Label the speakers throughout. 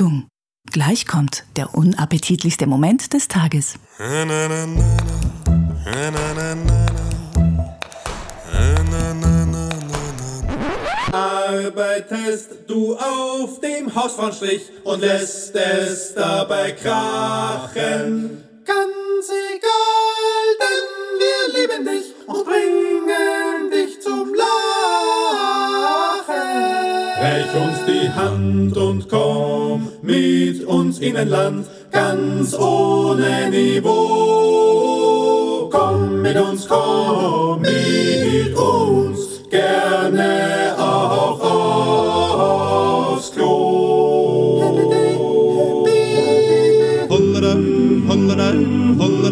Speaker 1: Achtung, gleich kommt der unappetitlichste Moment des Tages.
Speaker 2: Arbeitest du auf dem Hausfrauenstrich und lässt es dabei krachen. Ganz egal, denn wir lieben dich und bringen dich Reich uns die Hand und komm mit uns in ein Land ganz ohne Niveau. Komm mit uns, komm mit uns, gerne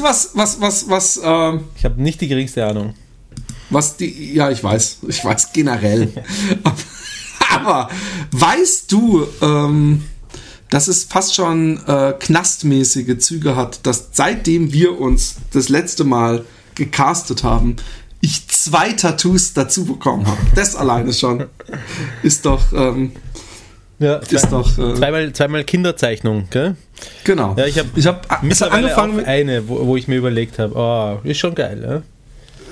Speaker 3: du
Speaker 4: was, was, was, was, ähm,
Speaker 5: Ich habe nicht die geringste Ahnung.
Speaker 4: was die, ja, ich weiß, ich weiß generell. Aber weißt du, ähm, dass es fast schon äh, knastmäßige Züge hat, dass seitdem wir uns das letzte Mal gecastet haben, ich zwei Tattoos dazu bekommen habe. Das alleine schon ist doch, ähm,
Speaker 5: Ja,
Speaker 4: ist doch, äh,
Speaker 5: zweimal, zweimal Kinderzeichnung, gell?
Speaker 4: genau.
Speaker 5: Ja, ich habe
Speaker 4: ich hab,
Speaker 5: mittlerweile
Speaker 4: angefangen
Speaker 5: auch
Speaker 4: mit,
Speaker 5: eine, wo, wo ich mir überlegt habe, oh, ist schon geil, ja?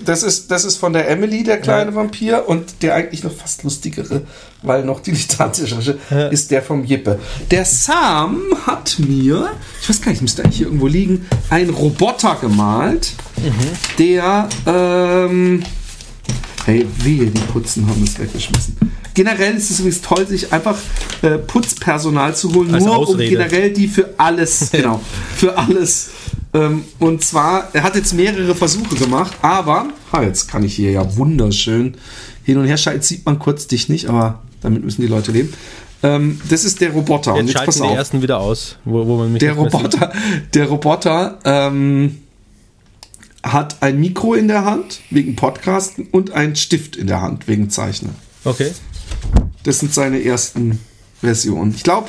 Speaker 4: das ist, das ist von der Emily, der kleine Vampir, und der eigentlich noch fast lustigere, weil noch dilettantischere, ist der vom Jippe. Der Sam hat mir, ich weiß gar nicht, müsste eigentlich hier irgendwo liegen, einen Roboter gemalt, der, ähm, hey, wehe, die Putzen haben es weggeschmissen. Generell ist es übrigens toll, sich einfach äh, Putzpersonal zu holen,
Speaker 5: Als
Speaker 4: nur um
Speaker 5: Ausrede.
Speaker 4: generell die für alles, genau, für alles. Ähm, und zwar, er hat jetzt mehrere Versuche gemacht, aber, ha, jetzt kann ich hier ja wunderschön hin und her schalten. Jetzt sieht man kurz dich nicht, aber damit müssen die Leute leben. Ähm, das ist der Roboter.
Speaker 5: Jetzt
Speaker 4: und jetzt pass
Speaker 5: die
Speaker 4: auf.
Speaker 5: ersten wieder aus, wo, wo man mich
Speaker 4: Der. Roboter, der Roboter ähm, hat ein Mikro in der Hand wegen Podcasten und einen Stift in der Hand wegen Zeichnen.
Speaker 5: Okay.
Speaker 4: Das sind seine ersten Versionen. Ich glaube,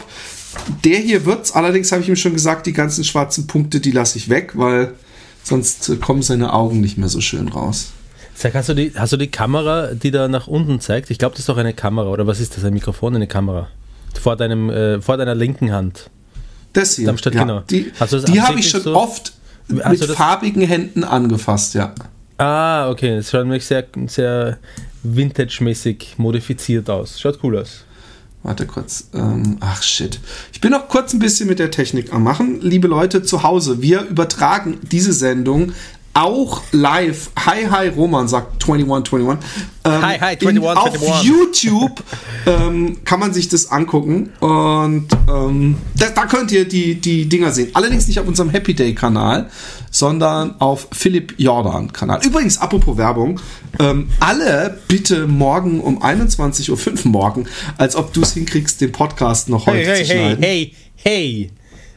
Speaker 4: der hier wird's. Allerdings habe ich ihm schon gesagt, die ganzen schwarzen Punkte, die lasse ich weg, weil sonst kommen seine Augen nicht mehr so schön raus.
Speaker 5: Sag, hast du, die, hast du die Kamera, die da nach unten zeigt? Ich glaube, das ist doch eine Kamera, oder was ist das? Ein Mikrofon, eine Kamera? Vor, deinem, äh, vor deiner linken Hand.
Speaker 4: Das hier.
Speaker 5: Darmstadt,
Speaker 4: ja,
Speaker 5: genau.
Speaker 4: Die, die habe ich schon
Speaker 5: so-
Speaker 4: oft mit farbigen Händen angefasst, ja.
Speaker 5: Ah, okay. Das schaut nämlich sehr, sehr vintage-mäßig modifiziert aus. Schaut cool aus.
Speaker 4: Warte kurz. Ähm, ach shit. Ich bin noch kurz ein bisschen mit der Technik am Machen. Liebe Leute zu Hause, wir übertragen diese Sendung auch live. Hi, hi, Roman sagt 2121. Ähm,
Speaker 5: Hi, hi,
Speaker 4: in-
Speaker 5: 21,
Speaker 4: Auf
Speaker 5: 21.
Speaker 4: YouTube ähm, kann man sich das angucken und ähm, da, da könnt ihr die, die Dinger sehen. Allerdings nicht auf unserem Happy Day Kanal, sondern auf Philipp Jordan Kanal. Übrigens, apropos Werbung, ähm, alle bitte morgen um 21.05 Uhr morgen, als ob du es hinkriegst, den Podcast noch heute
Speaker 5: Hey, hey,
Speaker 4: zu
Speaker 5: hey,
Speaker 4: schneiden.
Speaker 5: hey, hey.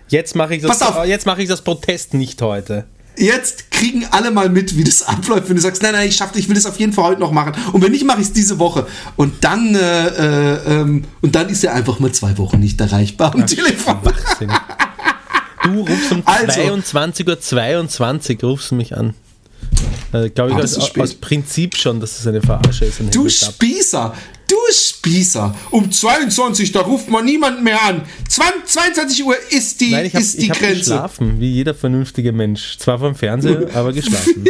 Speaker 5: Jetzt mache ich, das- jetzt mache ich das Protest nicht heute.
Speaker 4: Jetzt kriegen alle mal mit, wie das abläuft, wenn du sagst, nein, nein, ich schaffe, ich will das auf jeden Fall heute noch machen. Und wenn nicht, mache ich es diese Woche. Und dann, äh, äh, ähm, und dann ist er einfach mal zwei Wochen nicht erreichbar am Telefon.
Speaker 5: Wahnsinn. Du rufst um
Speaker 4: Also.
Speaker 5: 22.22 Uhr 22 rufst du mich an. Äh, Glaube ich
Speaker 4: das
Speaker 5: aus, Prinzip schon, dass es eine Verarsche ist.
Speaker 4: Du. Spießer, Spießer. Um 22, da ruft man niemanden mehr an. 20, 22 Uhr ist die,
Speaker 5: Nein, ich habe
Speaker 4: ist die
Speaker 5: hab
Speaker 4: Grenze.
Speaker 5: geschlafen, wie jeder vernünftige Mensch. Zwar vom Fernseher, aber geschlafen.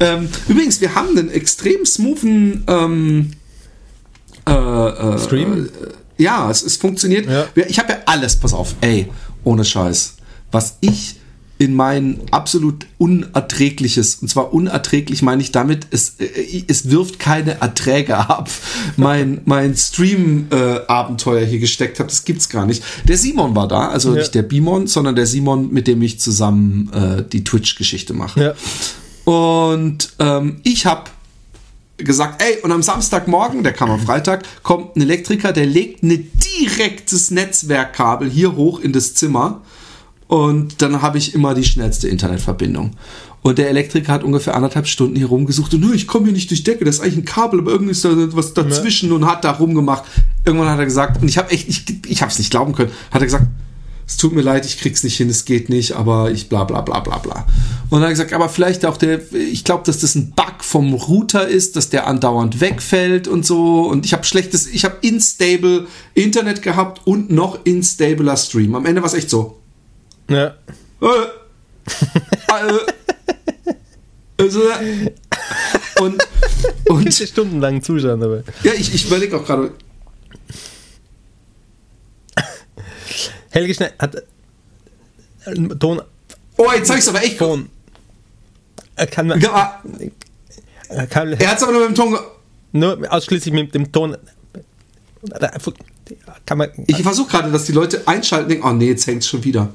Speaker 4: Ähm, übrigens, wir haben einen extrem smoothen ähm, äh, äh,
Speaker 5: Stream?
Speaker 4: Ja, es, es funktioniert.
Speaker 5: Ja.
Speaker 4: Ich habe ja alles, pass auf, ey, ohne Scheiß. Was ich in mein absolut unerträgliches, und zwar unerträglich meine ich damit, es, äh, es wirft keine Erträge ab, mein, mein Stream-Abenteuer hier gesteckt habe, das gibt's gar nicht. Der Simon war da, also
Speaker 5: Ja.
Speaker 4: nicht der Bimon, sondern der Simon, mit dem ich zusammen äh, die Twitch-Geschichte mache.
Speaker 5: Ja.
Speaker 4: Und ähm, ich habe gesagt, ey, und am Samstagmorgen, der kam am Freitag, kommt ein Elektriker, der legt ein direktes Netzwerkkabel hier hoch in das Zimmer. Und dann habe ich immer die schnellste Internetverbindung. Und der Elektriker hat ungefähr anderthalb Stunden hier rumgesucht und "Nö, ich komme hier nicht durch Decke, das ist eigentlich ein Kabel, aber irgendwie ist da was dazwischen und hat da rumgemacht. Irgendwann hat er gesagt, und ich habe echt nicht, ich habe es nicht glauben können, hat er gesagt, es tut mir leid, ich krieg's nicht hin, es geht nicht, aber ich bla bla bla bla bla. Und dann hat er gesagt, aber vielleicht auch der, ich glaube, dass das ein Bug vom Router ist, dass der andauernd wegfällt und so. Und ich habe schlechtes, ich habe instable Internet gehabt und noch instabler Stream. Am Ende war es echt so.
Speaker 5: Ja.
Speaker 4: Äh, äh, und, und
Speaker 5: stundenlang zuschauen, aber.
Speaker 4: ja, ich, ich überlege auch gerade,
Speaker 5: Helge Schneider hat. äh, Ton.
Speaker 4: oh, jetzt ich's aber echt.
Speaker 5: Ton. Er kann, man-
Speaker 4: Ja,
Speaker 5: er kann
Speaker 4: Er hat's aber nur mit dem Ton.
Speaker 5: nur ausschließlich mit dem Ton. Kann man.
Speaker 4: Ich versuche gerade, dass die Leute einschalten und denken, oh nee, jetzt hängt's schon wieder.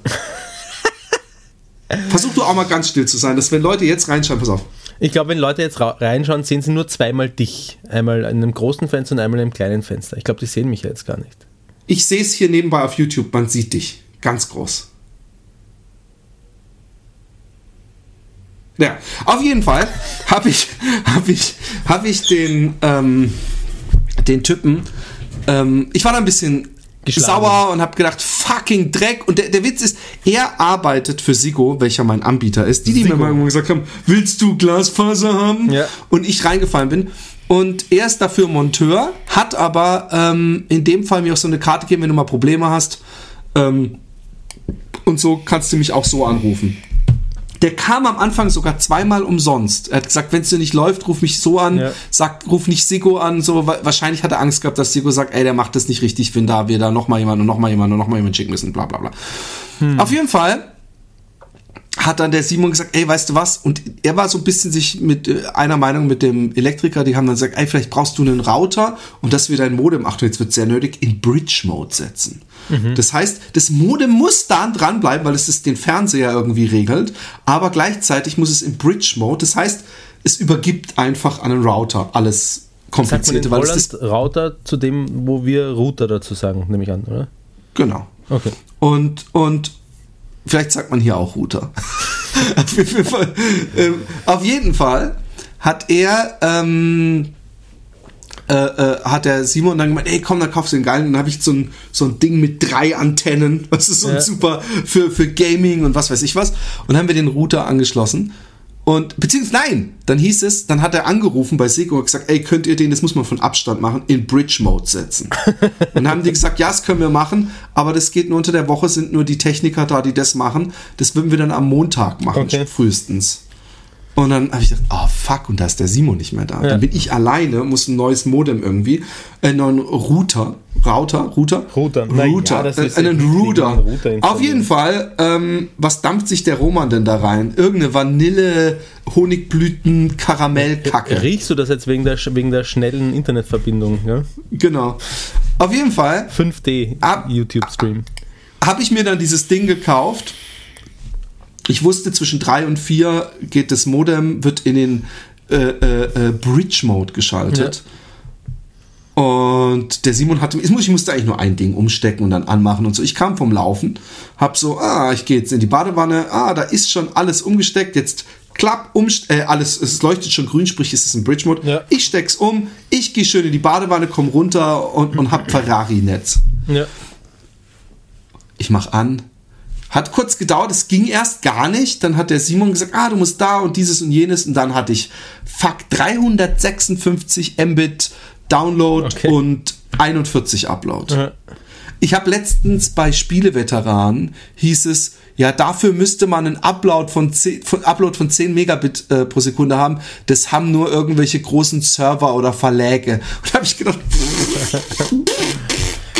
Speaker 4: Versuch du auch mal ganz still zu sein, dass wenn Leute jetzt reinschalten, pass auf.
Speaker 5: Ich glaube, wenn Leute jetzt reinschauen, sehen sie nur zweimal dich. Einmal in einem großen Fenster und einmal in einem kleinen Fenster. Ich glaube, die sehen mich ja jetzt gar nicht.
Speaker 4: Ich sehe es hier nebenbei auf YouTube, man sieht dich. Ganz groß. Ja, auf jeden Fall habe ich, hab ich, hab ich den, ähm, den Typen, ähm, ich war da ein bisschen
Speaker 5: Geschlagen.
Speaker 4: sauer und habe gedacht, fucking Dreck. Und der, der Witz ist, er arbeitet für Sigo, welcher mein Anbieter ist. Die, die mir mal gesagt haben, willst du Glasfaser haben?
Speaker 5: Ja.
Speaker 4: Und ich reingefallen bin. Und er ist dafür Monteur, hat aber ähm, in dem Fall mir auch so eine Karte gegeben, wenn du mal Probleme hast. Ähm, und so kannst du mich auch so anrufen. Der kam am Anfang sogar zweimal umsonst. Er hat gesagt, wenn es dir nicht läuft, ruf mich so an,
Speaker 5: Ja.
Speaker 4: sag, ruf nicht Sigo an. So, wa- wahrscheinlich hat er Angst gehabt, dass Sigo sagt, ey, der macht das nicht richtig, wenn da wir da noch mal jemand und noch mal jemand und noch mal jemand schicken müssen, bla bla bla. Auf jeden Fall hat dann der Simon gesagt, ey, weißt du was? Und er war so ein bisschen sich mit äh, einer Meinung mit dem Elektriker, die haben dann gesagt, ey, vielleicht brauchst du einen Router und dass wir dein Modem, Achtung, jetzt wird sehr nötig, in Bridge-Mode setzen. Das heißt, das Modem muss da dranbleiben, weil es ist den Fernseher irgendwie regelt, aber gleichzeitig muss es in Bridge-Mode, das heißt, es übergibt einfach an einen Router alles
Speaker 5: Sagt man in
Speaker 4: komplizierte, weil es
Speaker 5: Holland Router zu dem, wo wir Router dazu sagen, nehme ich an, oder?
Speaker 4: genau.
Speaker 5: Okay.
Speaker 4: Und, und vielleicht sagt man hier auch Router. auf, jeden Fall, ähm, auf jeden Fall hat er, ähm, äh, äh, hat der Simon dann gemeint, ey komm, dann kaufst du den geilen. Und dann habe ich so ein, so ein Ding mit drei Antennen, was ist so
Speaker 5: Ja.
Speaker 4: super für, für Gaming und was weiß ich was. Und dann haben wir den Router angeschlossen. Und, beziehungsweise, nein, dann hieß es, dann hat er angerufen bei Sego und gesagt, ey, könnt ihr den, das muss man von Abstand machen, in Bridge-Mode setzen. und dann haben die gesagt, ja, das können wir machen, aber das geht nur unter der Woche, sind nur die Techniker da, die das machen. Das würden wir dann am Montag machen,
Speaker 5: Okay.
Speaker 4: frühestens. Und dann habe ich gedacht, oh fuck, und da ist der Simon nicht mehr da.
Speaker 5: Ja.
Speaker 4: Dann bin ich alleine, muss ein neues Modem irgendwie, äh, einen neuen Router, Router, Router,
Speaker 5: Router. Ja,
Speaker 4: Router,
Speaker 5: das
Speaker 4: äh, einen
Speaker 5: ja
Speaker 4: Router.
Speaker 5: Router.
Speaker 4: Auf jeden Fall, ähm, was dampft sich der Roman denn da rein? Irgendeine Vanille, Honigblüten, Karamellkacke.
Speaker 5: Riechst du das jetzt wegen der, wegen der schnellen Internetverbindung? Ja?
Speaker 4: Genau. Auf jeden Fall
Speaker 5: 5D
Speaker 4: Ab-
Speaker 5: YouTube-Stream.
Speaker 4: habe ich mir dann dieses Ding gekauft. Ich wusste, zwischen drei und vier geht das Modem, wird in den äh, äh, äh, Bridge-Mode geschaltet. Und der Simon hatte, ich, muss, ich musste eigentlich nur ein Ding umstecken und dann anmachen und so. Ich kam vom Laufen, hab so, ah, ich gehe jetzt in die Badewanne, ah, da ist schon alles umgesteckt, jetzt klapp, um, äh, alles, es leuchtet schon grün, sprich, es ist ein Bridge-Mode.
Speaker 5: Ja.
Speaker 4: Ich steck's um, ich gehe schön in die Badewanne, komm runter und, und hab Ferrari-Netz.
Speaker 5: Ja.
Speaker 4: Ich mach an. Hat kurz gedauert, es ging erst gar nicht. Dann hat der Simon gesagt, ah, du musst da und dieses und jenes. Und dann hatte ich, fuck, 356 Mbit Download
Speaker 5: Okay.
Speaker 4: und 41 Upload.
Speaker 5: Ja.
Speaker 4: Ich habe letztens bei Spieleveteranen hieß es, ja, dafür müsste man einen Upload von 10, von, Upload von 10 Megabit äh, pro Sekunde haben. Das haben nur irgendwelche großen Server oder Verläge. Und da habe ich gedacht,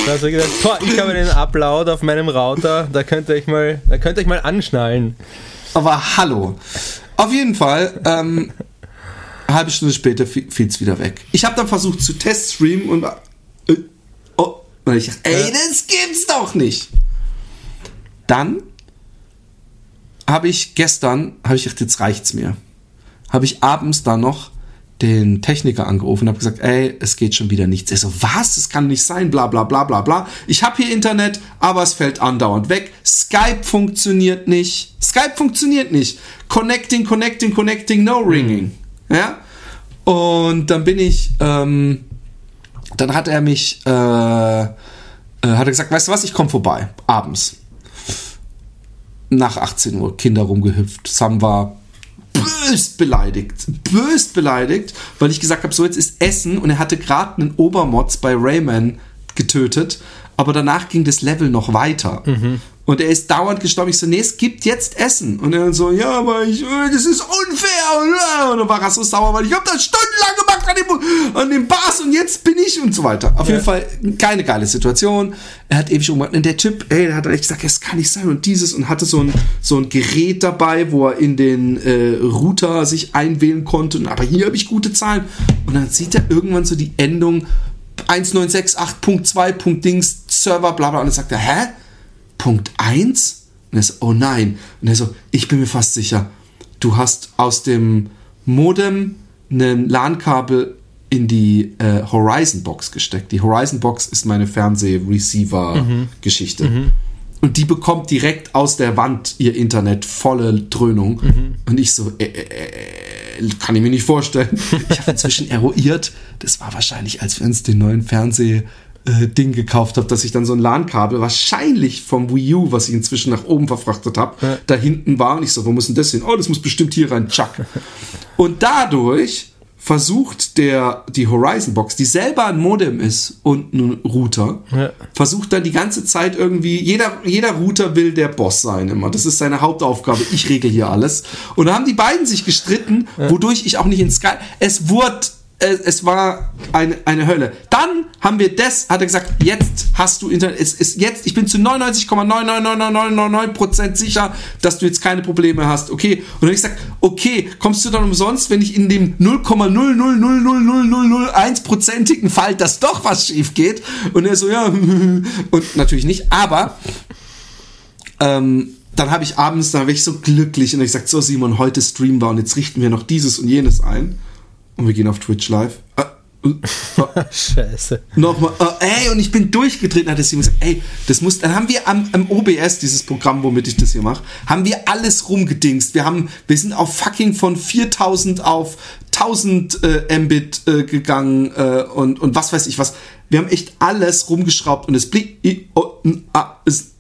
Speaker 5: Du gedacht, boah, ich habe den Upload auf meinem Router, da könnt ihr euch mal, da könnt ihr euch mal anschnallen.
Speaker 4: aber hallo. Auf jeden Fall, ähm, eine halbe Stunde später fiel es wieder weg. Ich habe dann versucht zu teststreamen und äh, oh, und ich dachte, ey, das gibt's doch nicht. Dann habe ich gestern, habe ich gedacht, jetzt reicht's mir. Habe ich abends dann noch den Techniker angerufen und habe gesagt, ey, es geht schon wieder nichts. Er so, was? Das kann nicht sein, bla bla bla bla bla. Ich habe hier Internet, aber es fällt andauernd weg. Skype funktioniert nicht. Skype funktioniert nicht. Connecting, connecting, connecting, no ringing. Ja? Und dann bin ich, ähm, dann hat er mich, äh, äh, hat er gesagt, weißt du was, ich komme vorbei, abends. Nach 18 Uhr, Kinder rumgehüpft. Sam war böst beleidigt. Böst beleidigt, weil ich gesagt habe, so jetzt ist Essen und er hatte gerade einen Obermods bei Rayman getötet, aber danach ging das Level noch weiter. Und er ist dauernd gestorben. Ich so, nee, es gibt jetzt Essen. Und er so, ja, aber ich, das ist unfair. Und, dann war er so sauer, weil ich habe das stundenlang gemacht an dem, an dem Bars und jetzt bin ich und so weiter. Auf jeden Fall keine geile Situation. Er hat ewig umgemacht. Und der Typ, ey, der hat echt gesagt, das kann nicht sein und dieses und hatte so ein, so ein Gerät dabei, wo er in den äh, Router sich einwählen konnte. Und, aber hier habe ich gute Zahlen. Und dann sieht er irgendwann so die Endung 1968.2. Dings Server, bla bla. Und dann sagt er, hä? Punkt 1? Und er so, oh nein. Und er so, ich bin mir fast sicher, du hast aus dem Modem ein LAN-Kabel in die äh, Horizon Box gesteckt. Die Horizon Box ist meine Fernseh-Receiver-Geschichte. Und die bekommt direkt aus der Wand ihr Internet volle Dröhnung. Und ich so, äh, äh, äh, kann ich mir nicht vorstellen. Ich habe inzwischen eruiert, das war wahrscheinlich, als wir uns den neuen Fernseh äh, Ding gekauft habe, dass ich dann so ein LAN-Kabel, wahrscheinlich vom Wii U, was ich inzwischen nach oben verfrachtet habe, da hinten war und ich so, wo muss denn das hin? Oh, das muss bestimmt hier rein, tschack. Und dadurch versucht der, die Horizon Box, die selber ein Modem ist und ein Router,
Speaker 5: Ja.
Speaker 4: versucht dann die ganze Zeit irgendwie, jeder, jeder Router will der Boss sein immer. Das ist seine Hauptaufgabe. Ich regel hier alles. Und da haben die beiden sich gestritten, wodurch ich auch nicht in Sky, es wurde, es, war eine, eine Hölle. Dann haben wir das, hat er gesagt, jetzt hast du Internet, es ist jetzt, ich bin zu 99,99999% sicher, dass du jetzt keine Probleme hast. Okay. Und dann habe ich gesagt, okay, kommst du dann umsonst, wenn ich in dem 0,0000001%igen Fall, dass doch was schief geht? Und er so, ja, und natürlich nicht, aber ähm, dann habe ich abends, da war ich so glücklich und ich gesagt, so Simon, heute streamen wir und jetzt richten wir noch dieses und jenes ein. Und wir gehen auf Twitch live. Äh, äh, äh,
Speaker 5: Scheiße.
Speaker 4: Nochmal, äh, ey, und ich bin durchgedreht, hat ihm gesagt, ey, das muss, dann haben wir am, am OBS, dieses Programm, womit ich das hier mache, haben wir alles rumgedingst. Wir haben, wir sind auf fucking von 4000 auf 1000 äh, Mbit äh, gegangen äh, und, und was weiß ich was. Wir haben echt alles rumgeschraubt und es blieb, oh, ah, es,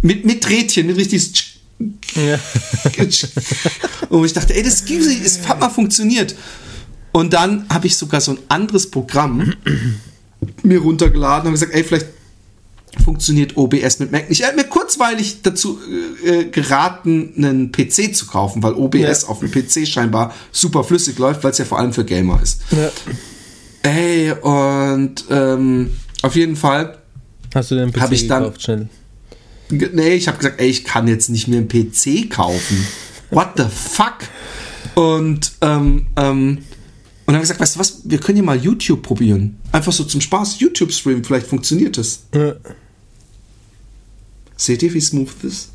Speaker 4: mit, mit Rädchen, mit richtig
Speaker 5: Ja.
Speaker 4: und ich dachte, ey, das gibt es hat mal funktioniert. Und dann habe ich sogar so ein anderes Programm mir runtergeladen und gesagt, ey, vielleicht funktioniert OBS mit Mac nicht. Er hat mir kurzweilig dazu äh, geraten, einen PC zu kaufen, weil OBS
Speaker 5: Ja.
Speaker 4: auf dem PC scheinbar super flüssig läuft, weil es ja vor allem für Gamer ist.
Speaker 5: Ja.
Speaker 4: Ey, und ähm, auf jeden Fall
Speaker 5: Hast du den PC
Speaker 4: ich dann-
Speaker 5: gekauft, schnell?
Speaker 4: Nee, ich habe gesagt, ey, ich kann jetzt nicht mehr einen PC kaufen. What the fuck? Und, ähm, ähm, und dann habe ich gesagt, weißt du was, wir können ja mal YouTube probieren. Einfach so zum Spaß, YouTube-Stream, vielleicht funktioniert es.
Speaker 5: Ja.
Speaker 4: Seht ihr, wie smooth das ist?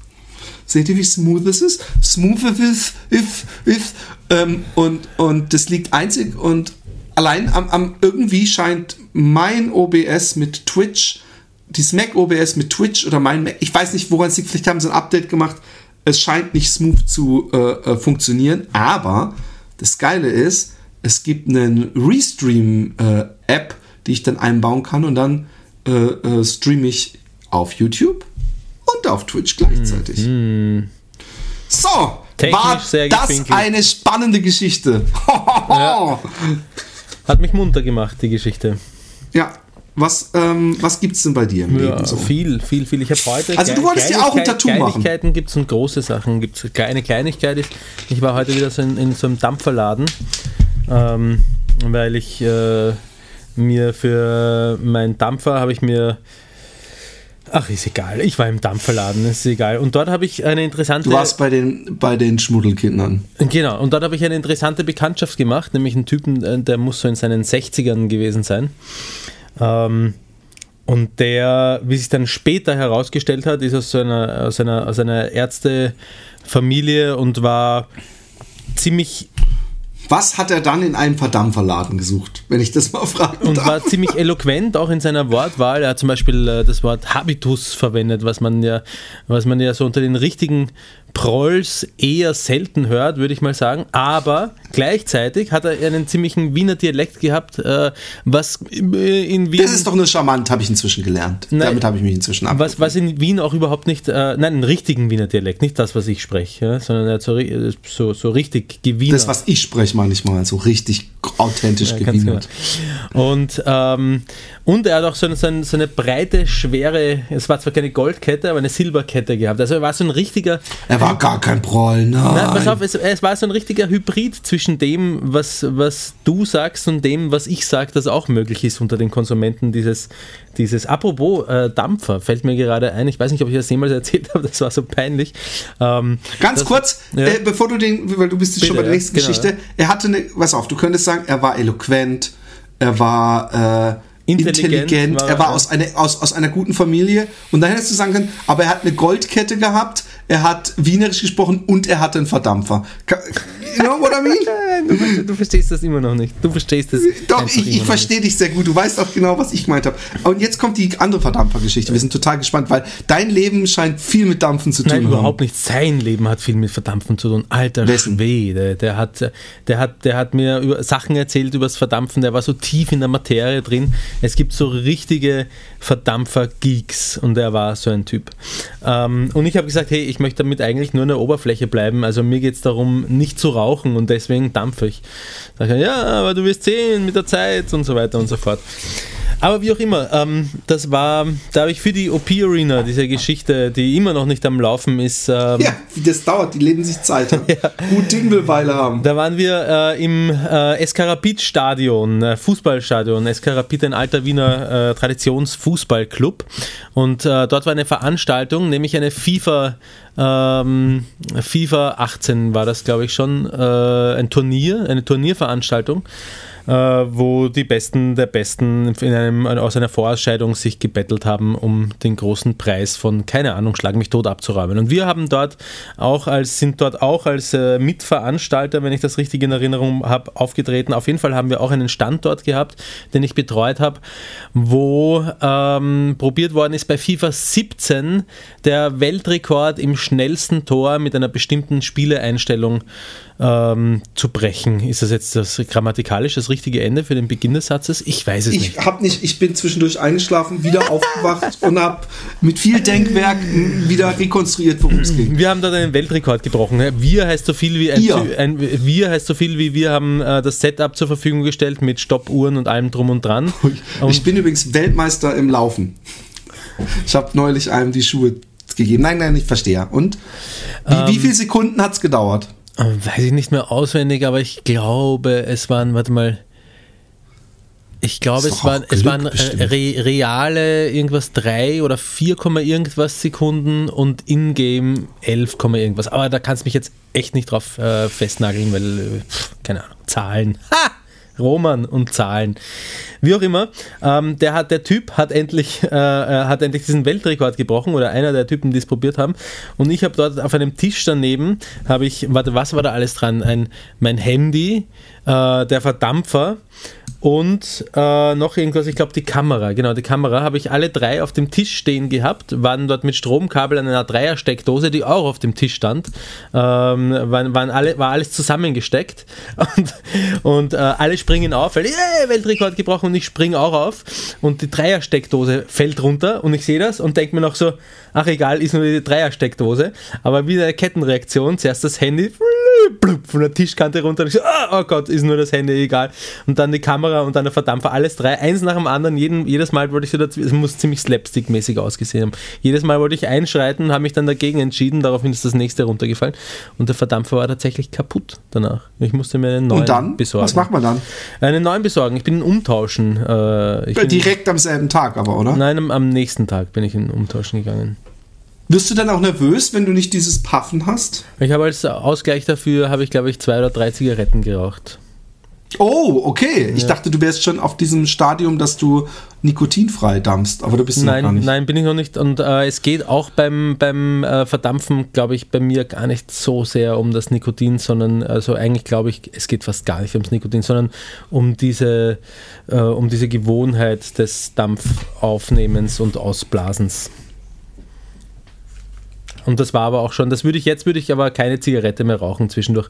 Speaker 4: Seht ihr, wie smooth das ist? Smooth if, if, if. Ähm, und, und das liegt einzig und allein am, am irgendwie scheint mein OBS mit Twitch, dieses Mac OBS mit Twitch oder mein Mac, ich weiß nicht, woran es liegt, vielleicht haben sie ein Update gemacht. Es scheint nicht smooth zu äh, äh, funktionieren, aber das Geile ist, es gibt eine Restream-App, die ich dann einbauen kann und dann äh, äh, streame ich auf YouTube und auf Twitch gleichzeitig. So,
Speaker 5: Technisch
Speaker 4: war das
Speaker 5: gefinkelt.
Speaker 4: eine spannende Geschichte.
Speaker 5: Hat mich munter gemacht, die Geschichte.
Speaker 4: Ja. Was, ähm, was gibt's denn bei dir im
Speaker 5: Ja,
Speaker 4: Leben so?
Speaker 5: viel, viel, viel. Ich habe heute.
Speaker 4: Also du wolltest dir auch ein Tattoo machen.
Speaker 5: Kleinigkeiten gibt es und große Sachen gibt es. Eine Kleinigkeit ist, ich war heute wieder so in, in so einem Dampferladen, ähm, weil ich äh, mir für meinen Dampfer habe ich mir. Ach, ist egal. Ich war im Dampferladen, ist egal. Und dort habe ich eine interessante.
Speaker 4: Du warst bei den, bei den Schmuddelkindern.
Speaker 5: Genau, und dort habe ich eine interessante Bekanntschaft gemacht, nämlich einen Typen, äh, der muss so in seinen 60ern gewesen sein. Ähm, und der, wie sich dann später herausgestellt hat, ist aus einer, aus einer, aus einer Ärztefamilie und war ziemlich
Speaker 4: Was hat er dann in einem Verdampferladen gesucht, wenn ich das mal fragen
Speaker 5: und war ziemlich eloquent auch in seiner Wortwahl. Er hat zum Beispiel äh, das Wort Habitus verwendet, was man ja, was man ja so unter den richtigen Prolls eher selten hört, würde ich mal sagen. Aber gleichzeitig hat er einen ziemlichen Wiener Dialekt gehabt, äh, was äh, in Wien.
Speaker 4: das ist doch nur charmant, habe ich inzwischen gelernt.
Speaker 5: Nein.
Speaker 4: Damit habe ich mich inzwischen ab.
Speaker 5: was, was in Wien auch überhaupt nicht, äh, nein, einen richtigen Wiener Dialekt, nicht das, was ich spreche, ja, sondern er hat so, äh, so, so richtig gewienert.
Speaker 4: Das, was ich spreche manchmal, so richtig authentisch
Speaker 5: Ja, ganz
Speaker 4: gewienert.
Speaker 5: genau. Und, ähm, und er hat auch so eine, so, eine, so eine breite, schwere, es war zwar keine Goldkette, aber eine Silberkette gehabt. Also er war so ein richtiger,
Speaker 4: Er war gar kein Proll, nein.
Speaker 5: Nein, pass auf, es, es war so ein richtiger Hybrid zwischen dem, was, was du sagst und dem, was ich sage, das auch möglich ist unter den Konsumenten dieses, dieses apropos äh, Dampfer, fällt mir gerade ein, ich weiß nicht, ob ich das jemals erzählt habe, das war so peinlich. Ähm,
Speaker 4: Ganz
Speaker 5: das-
Speaker 4: kurz,
Speaker 5: Ja.
Speaker 4: äh, bevor du den, weil du bist
Speaker 5: Bitte,
Speaker 4: schon bei der
Speaker 5: ja,
Speaker 4: nächsten
Speaker 5: genau,
Speaker 4: Geschichte, er hatte eine, pass auf, du könntest sagen, er war eloquent, er war äh,
Speaker 5: Intelligent
Speaker 4: intelligent,
Speaker 5: war
Speaker 4: er war aus, eine, aus, aus einer guten Familie und dann hättest du sagen können, aber er hat eine Goldkette gehabt, er hat Wienerisch gesprochen und er hatte einen Verdampfer. You know what I mean?
Speaker 5: du, du verstehst das immer noch nicht. Du verstehst das.
Speaker 4: Doch, ich, ich verstehe dich sehr gut. Du weißt auch genau, was ich gemeint habe. Und jetzt kommt die andere Verdampfergeschichte. Wir sind total gespannt, weil dein Leben scheint viel mit Dampfen zu tun
Speaker 5: Nein,
Speaker 4: haben.
Speaker 5: überhaupt nicht. Sein Leben hat viel mit Verdampfen zu tun. Alter
Speaker 4: Wessen?
Speaker 5: Schwede, der hat, der, hat, der hat mir über Sachen erzählt über das Verdampfen, der war so tief in der Materie drin. Es gibt so richtige Verdampfer-Geeks und er war so ein Typ. Ähm, und ich habe gesagt, hey, ich möchte damit eigentlich nur an der Oberfläche bleiben. Also mir geht es darum, nicht zu rauchen und deswegen dampfe ich. Da ich, ja, aber du wirst sehen mit der Zeit und so weiter und so fort. Aber wie auch immer, ähm, das war, da habe ich für die OP Arena, diese Geschichte, die immer noch nicht am Laufen ist, ähm,
Speaker 4: Ja, wie das dauert, die leben sich Zeit. Gut Ding will Weile haben.
Speaker 5: da waren wir äh, im äh, Eskarapit-Stadion, äh, Fußballstadion. Eskarapit, ein alter Wiener äh, Traditionsfußballclub. Und äh, dort war eine Veranstaltung, nämlich eine FIFA, ähm, FIFA 18 war das, glaube ich, schon, äh, ein Turnier, eine Turnierveranstaltung. Äh, wo die Besten der Besten in einem, aus einer Vorausscheidung sich gebettelt haben, um den großen Preis von, keine Ahnung, Schlag mich tot abzuräumen. Und wir haben dort auch als, sind dort auch als äh, Mitveranstalter, wenn ich das richtig in Erinnerung habe, aufgetreten. Auf jeden Fall haben wir auch einen Standort gehabt, den ich betreut habe, wo ähm, probiert worden ist bei FIFA 17 der Weltrekord im schnellsten Tor mit einer bestimmten Spieleeinstellung ähm, zu brechen. Ist das jetzt das grammatikalisch das richtige Ende für den Beginn des Satzes? Ich weiß es
Speaker 4: Ich
Speaker 5: nicht.
Speaker 4: hab nicht, ich bin zwischendurch eingeschlafen, wieder aufgewacht und hab mit viel Denkwerk wieder rekonstruiert, worum es ging.
Speaker 5: Wir haben dort einen Weltrekord gebrochen. Wir heißt so viel wie ein, ein Wir heißt so viel wie wir haben äh, das Setup zur Verfügung gestellt mit Stoppuhren und allem drum und dran.
Speaker 4: Ich
Speaker 5: Und
Speaker 4: bin übrigens Weltmeister im Laufen. Ich habe neulich einem die Schuhe gegeben. Nein, nein, ich verstehe. Und wie,
Speaker 5: Ähm.
Speaker 4: wie viele Sekunden hat's gedauert?
Speaker 5: Weiß ich nicht mehr auswendig, aber ich glaube, es waren, warte mal. Ich glaube, es waren, es waren äh, re reale irgendwas 3 oder 4, Komma irgendwas Sekunden und in-game 11, Komma irgendwas. Aber da kannst du mich jetzt echt nicht drauf äh, festnageln, weil, äh, pff, keine Ahnung, Zahlen. Ha! Roman und Zahlen. Wie auch immer, ähm, der, hat, der Typ hat endlich, äh, äh, hat endlich diesen Weltrekord gebrochen oder einer der Typen, die es probiert haben. Und ich habe dort auf einem Tisch daneben, habe ich, warte, was war da alles dran? Ein, mein Handy, äh, der Verdampfer und äh, noch irgendwas, ich glaube die Kamera, genau, die Kamera habe ich alle drei auf dem Tisch stehen gehabt, waren dort mit Stromkabel an einer Dreiersteckdose, die auch auf dem Tisch stand, ähm, waren, waren alle, war alles zusammengesteckt. Und, und äh, alle springen auf, weil yeah, Weltrekord gebrochen und ich springe auch auf. Und die Dreiersteckdose fällt runter und ich sehe das und denke mir noch so, ach egal, ist nur die Dreiersteckdose, aber wieder eine Kettenreaktion, zuerst das Handy, von der Tischkante runter. Und ich so, ah, oh Gott, ist nur das Handy, egal. Und dann die Kamera und dann der Verdampfer, alles drei, eins nach dem anderen. Jeden, jedes Mal wollte ich so dazu, es muss ziemlich slapstick-mäßig ausgesehen haben. Jedes Mal wollte ich einschreiten, habe mich dann dagegen entschieden, daraufhin ist das nächste runtergefallen und der Verdampfer war tatsächlich kaputt danach. Ich musste mir einen neuen
Speaker 4: Und dann?
Speaker 5: besorgen.
Speaker 4: Was macht man dann?
Speaker 5: Einen neuen besorgen. Ich bin in Umtauschen. Äh, bin,
Speaker 4: Direkt am selben Tag aber, oder?
Speaker 5: Nein, am, am nächsten Tag bin ich in Umtauschen gegangen.
Speaker 4: Wirst du dann auch nervös, wenn du nicht dieses Puffen hast?
Speaker 5: Ich habe als Ausgleich dafür, habe ich glaube ich zwei oder drei Zigaretten geraucht.
Speaker 4: Oh, okay. Ich dachte, du wärst schon auf diesem Stadium, dass du nikotinfrei dampfst, aber du bist noch gar
Speaker 5: Nein,
Speaker 4: nicht.
Speaker 5: nein, bin ich noch nicht. Und äh, es geht auch beim, beim äh, Verdampfen, glaube ich, bei mir gar nicht so sehr um das Nikotin, sondern also eigentlich glaube ich, es geht fast gar nicht ums Nikotin, sondern um diese, äh, um diese Gewohnheit des Dampfaufnehmens und Ausblasens. Und das war aber auch schon, das würde ich, jetzt würde ich aber keine Zigarette mehr rauchen zwischendurch.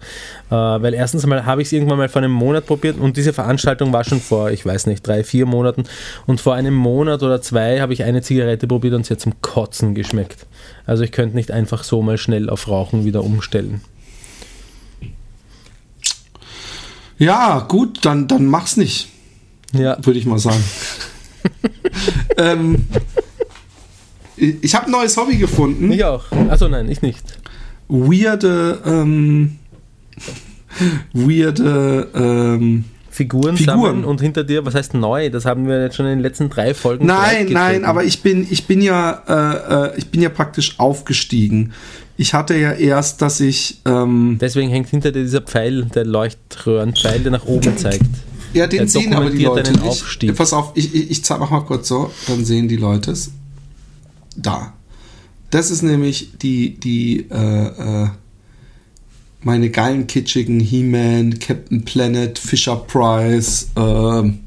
Speaker 5: Äh, weil erstens mal habe ich es irgendwann mal vor einem Monat probiert und diese Veranstaltung war schon vor, ich weiß nicht, drei, vier Monaten. Und vor einem Monat oder zwei habe ich eine Zigarette probiert und sie hat zum Kotzen geschmeckt. Also ich könnte nicht einfach so mal schnell auf Rauchen wieder umstellen.
Speaker 4: Ja, gut, dann, dann mach's nicht,
Speaker 5: Ja,
Speaker 4: würde ich mal sagen. ähm, ich habe ein neues Hobby gefunden.
Speaker 5: ich auch. Achso, nein, ich nicht.
Speaker 4: Weirde, ähm, weirde, ähm,
Speaker 5: Figuren,
Speaker 4: Figuren.
Speaker 5: sammeln und hinter dir, was heißt neu? Das haben wir jetzt schon in den letzten drei Folgen
Speaker 4: Nein, nein, aber ich bin, ich bin ja, äh, äh, ich bin ja praktisch aufgestiegen. Ich hatte ja erst, dass ich, ähm,
Speaker 5: Deswegen hängt hinter dir dieser Pfeil, der Leuchtröhrenpfeil, der nach oben zeigt.
Speaker 4: ja, den
Speaker 5: Er
Speaker 4: sehen aber die Leute nicht.
Speaker 5: Aufstieg.
Speaker 4: Pass auf, ich, ich, ich zeig, mach mal kurz so, dann sehen die Leute es. Da. Das ist nämlich die, die, äh, äh, meine geilen kitschigen He-Man, Captain Planet, Fisher Price, ähm,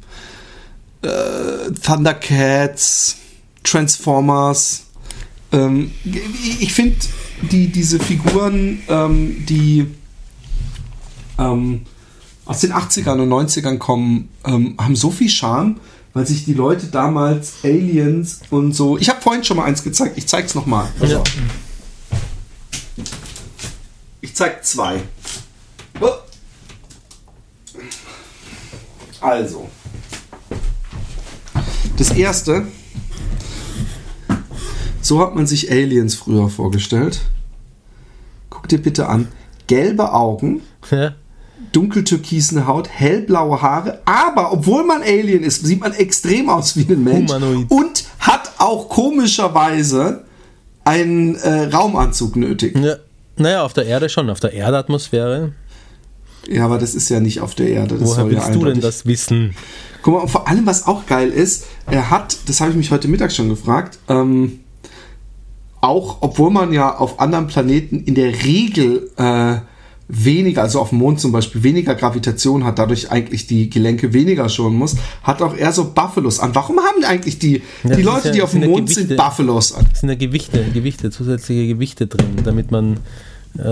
Speaker 4: äh, Thundercats, Transformers. Ähm, ich ich finde die, diese Figuren, ähm, die ähm, aus den 80ern und 90ern kommen, ähm, haben so viel Charme, weil sich die Leute damals Aliens und so. Ich habe vorhin schon mal eins gezeigt, ich zeig's nochmal.
Speaker 5: Ja.
Speaker 4: Ich zeig zwei. Oh. Also. Das erste. So hat man sich Aliens früher vorgestellt. Guck dir bitte an. Gelbe Augen,
Speaker 5: Ja.
Speaker 4: Dunkeltürkisene Haut, hellblaue Haare, aber obwohl man Alien ist, sieht man extrem aus wie ein Mensch
Speaker 5: Humanoid.
Speaker 4: und hat auch komischerweise einen äh, Raumanzug nötig.
Speaker 5: Ja. Naja, auf der Erde schon, auf der Erdatmosphäre.
Speaker 4: Ja, aber das ist ja nicht auf der Erde. Das
Speaker 5: Woher
Speaker 4: soll ja
Speaker 5: willst du denn das wissen?
Speaker 4: Guck mal, und vor allem, was auch geil ist, er hat, das habe ich mich heute Mittag schon gefragt, ähm, auch obwohl man ja auf anderen Planeten in der Regel äh, weniger, also auf dem Mond zum Beispiel, weniger Gravitation hat, dadurch eigentlich die Gelenke weniger schonen muss, hat auch er so Buffalos an. Warum haben eigentlich die,
Speaker 5: das
Speaker 4: die Leute,
Speaker 5: ja-
Speaker 4: die auf
Speaker 5: sind
Speaker 4: dem
Speaker 5: ja
Speaker 4: Mond sind,
Speaker 5: Gewichte.
Speaker 4: Buffalos an?
Speaker 5: Es sind ja Gewichte, Gewichte, zusätzliche Gewichte drin, damit man äh,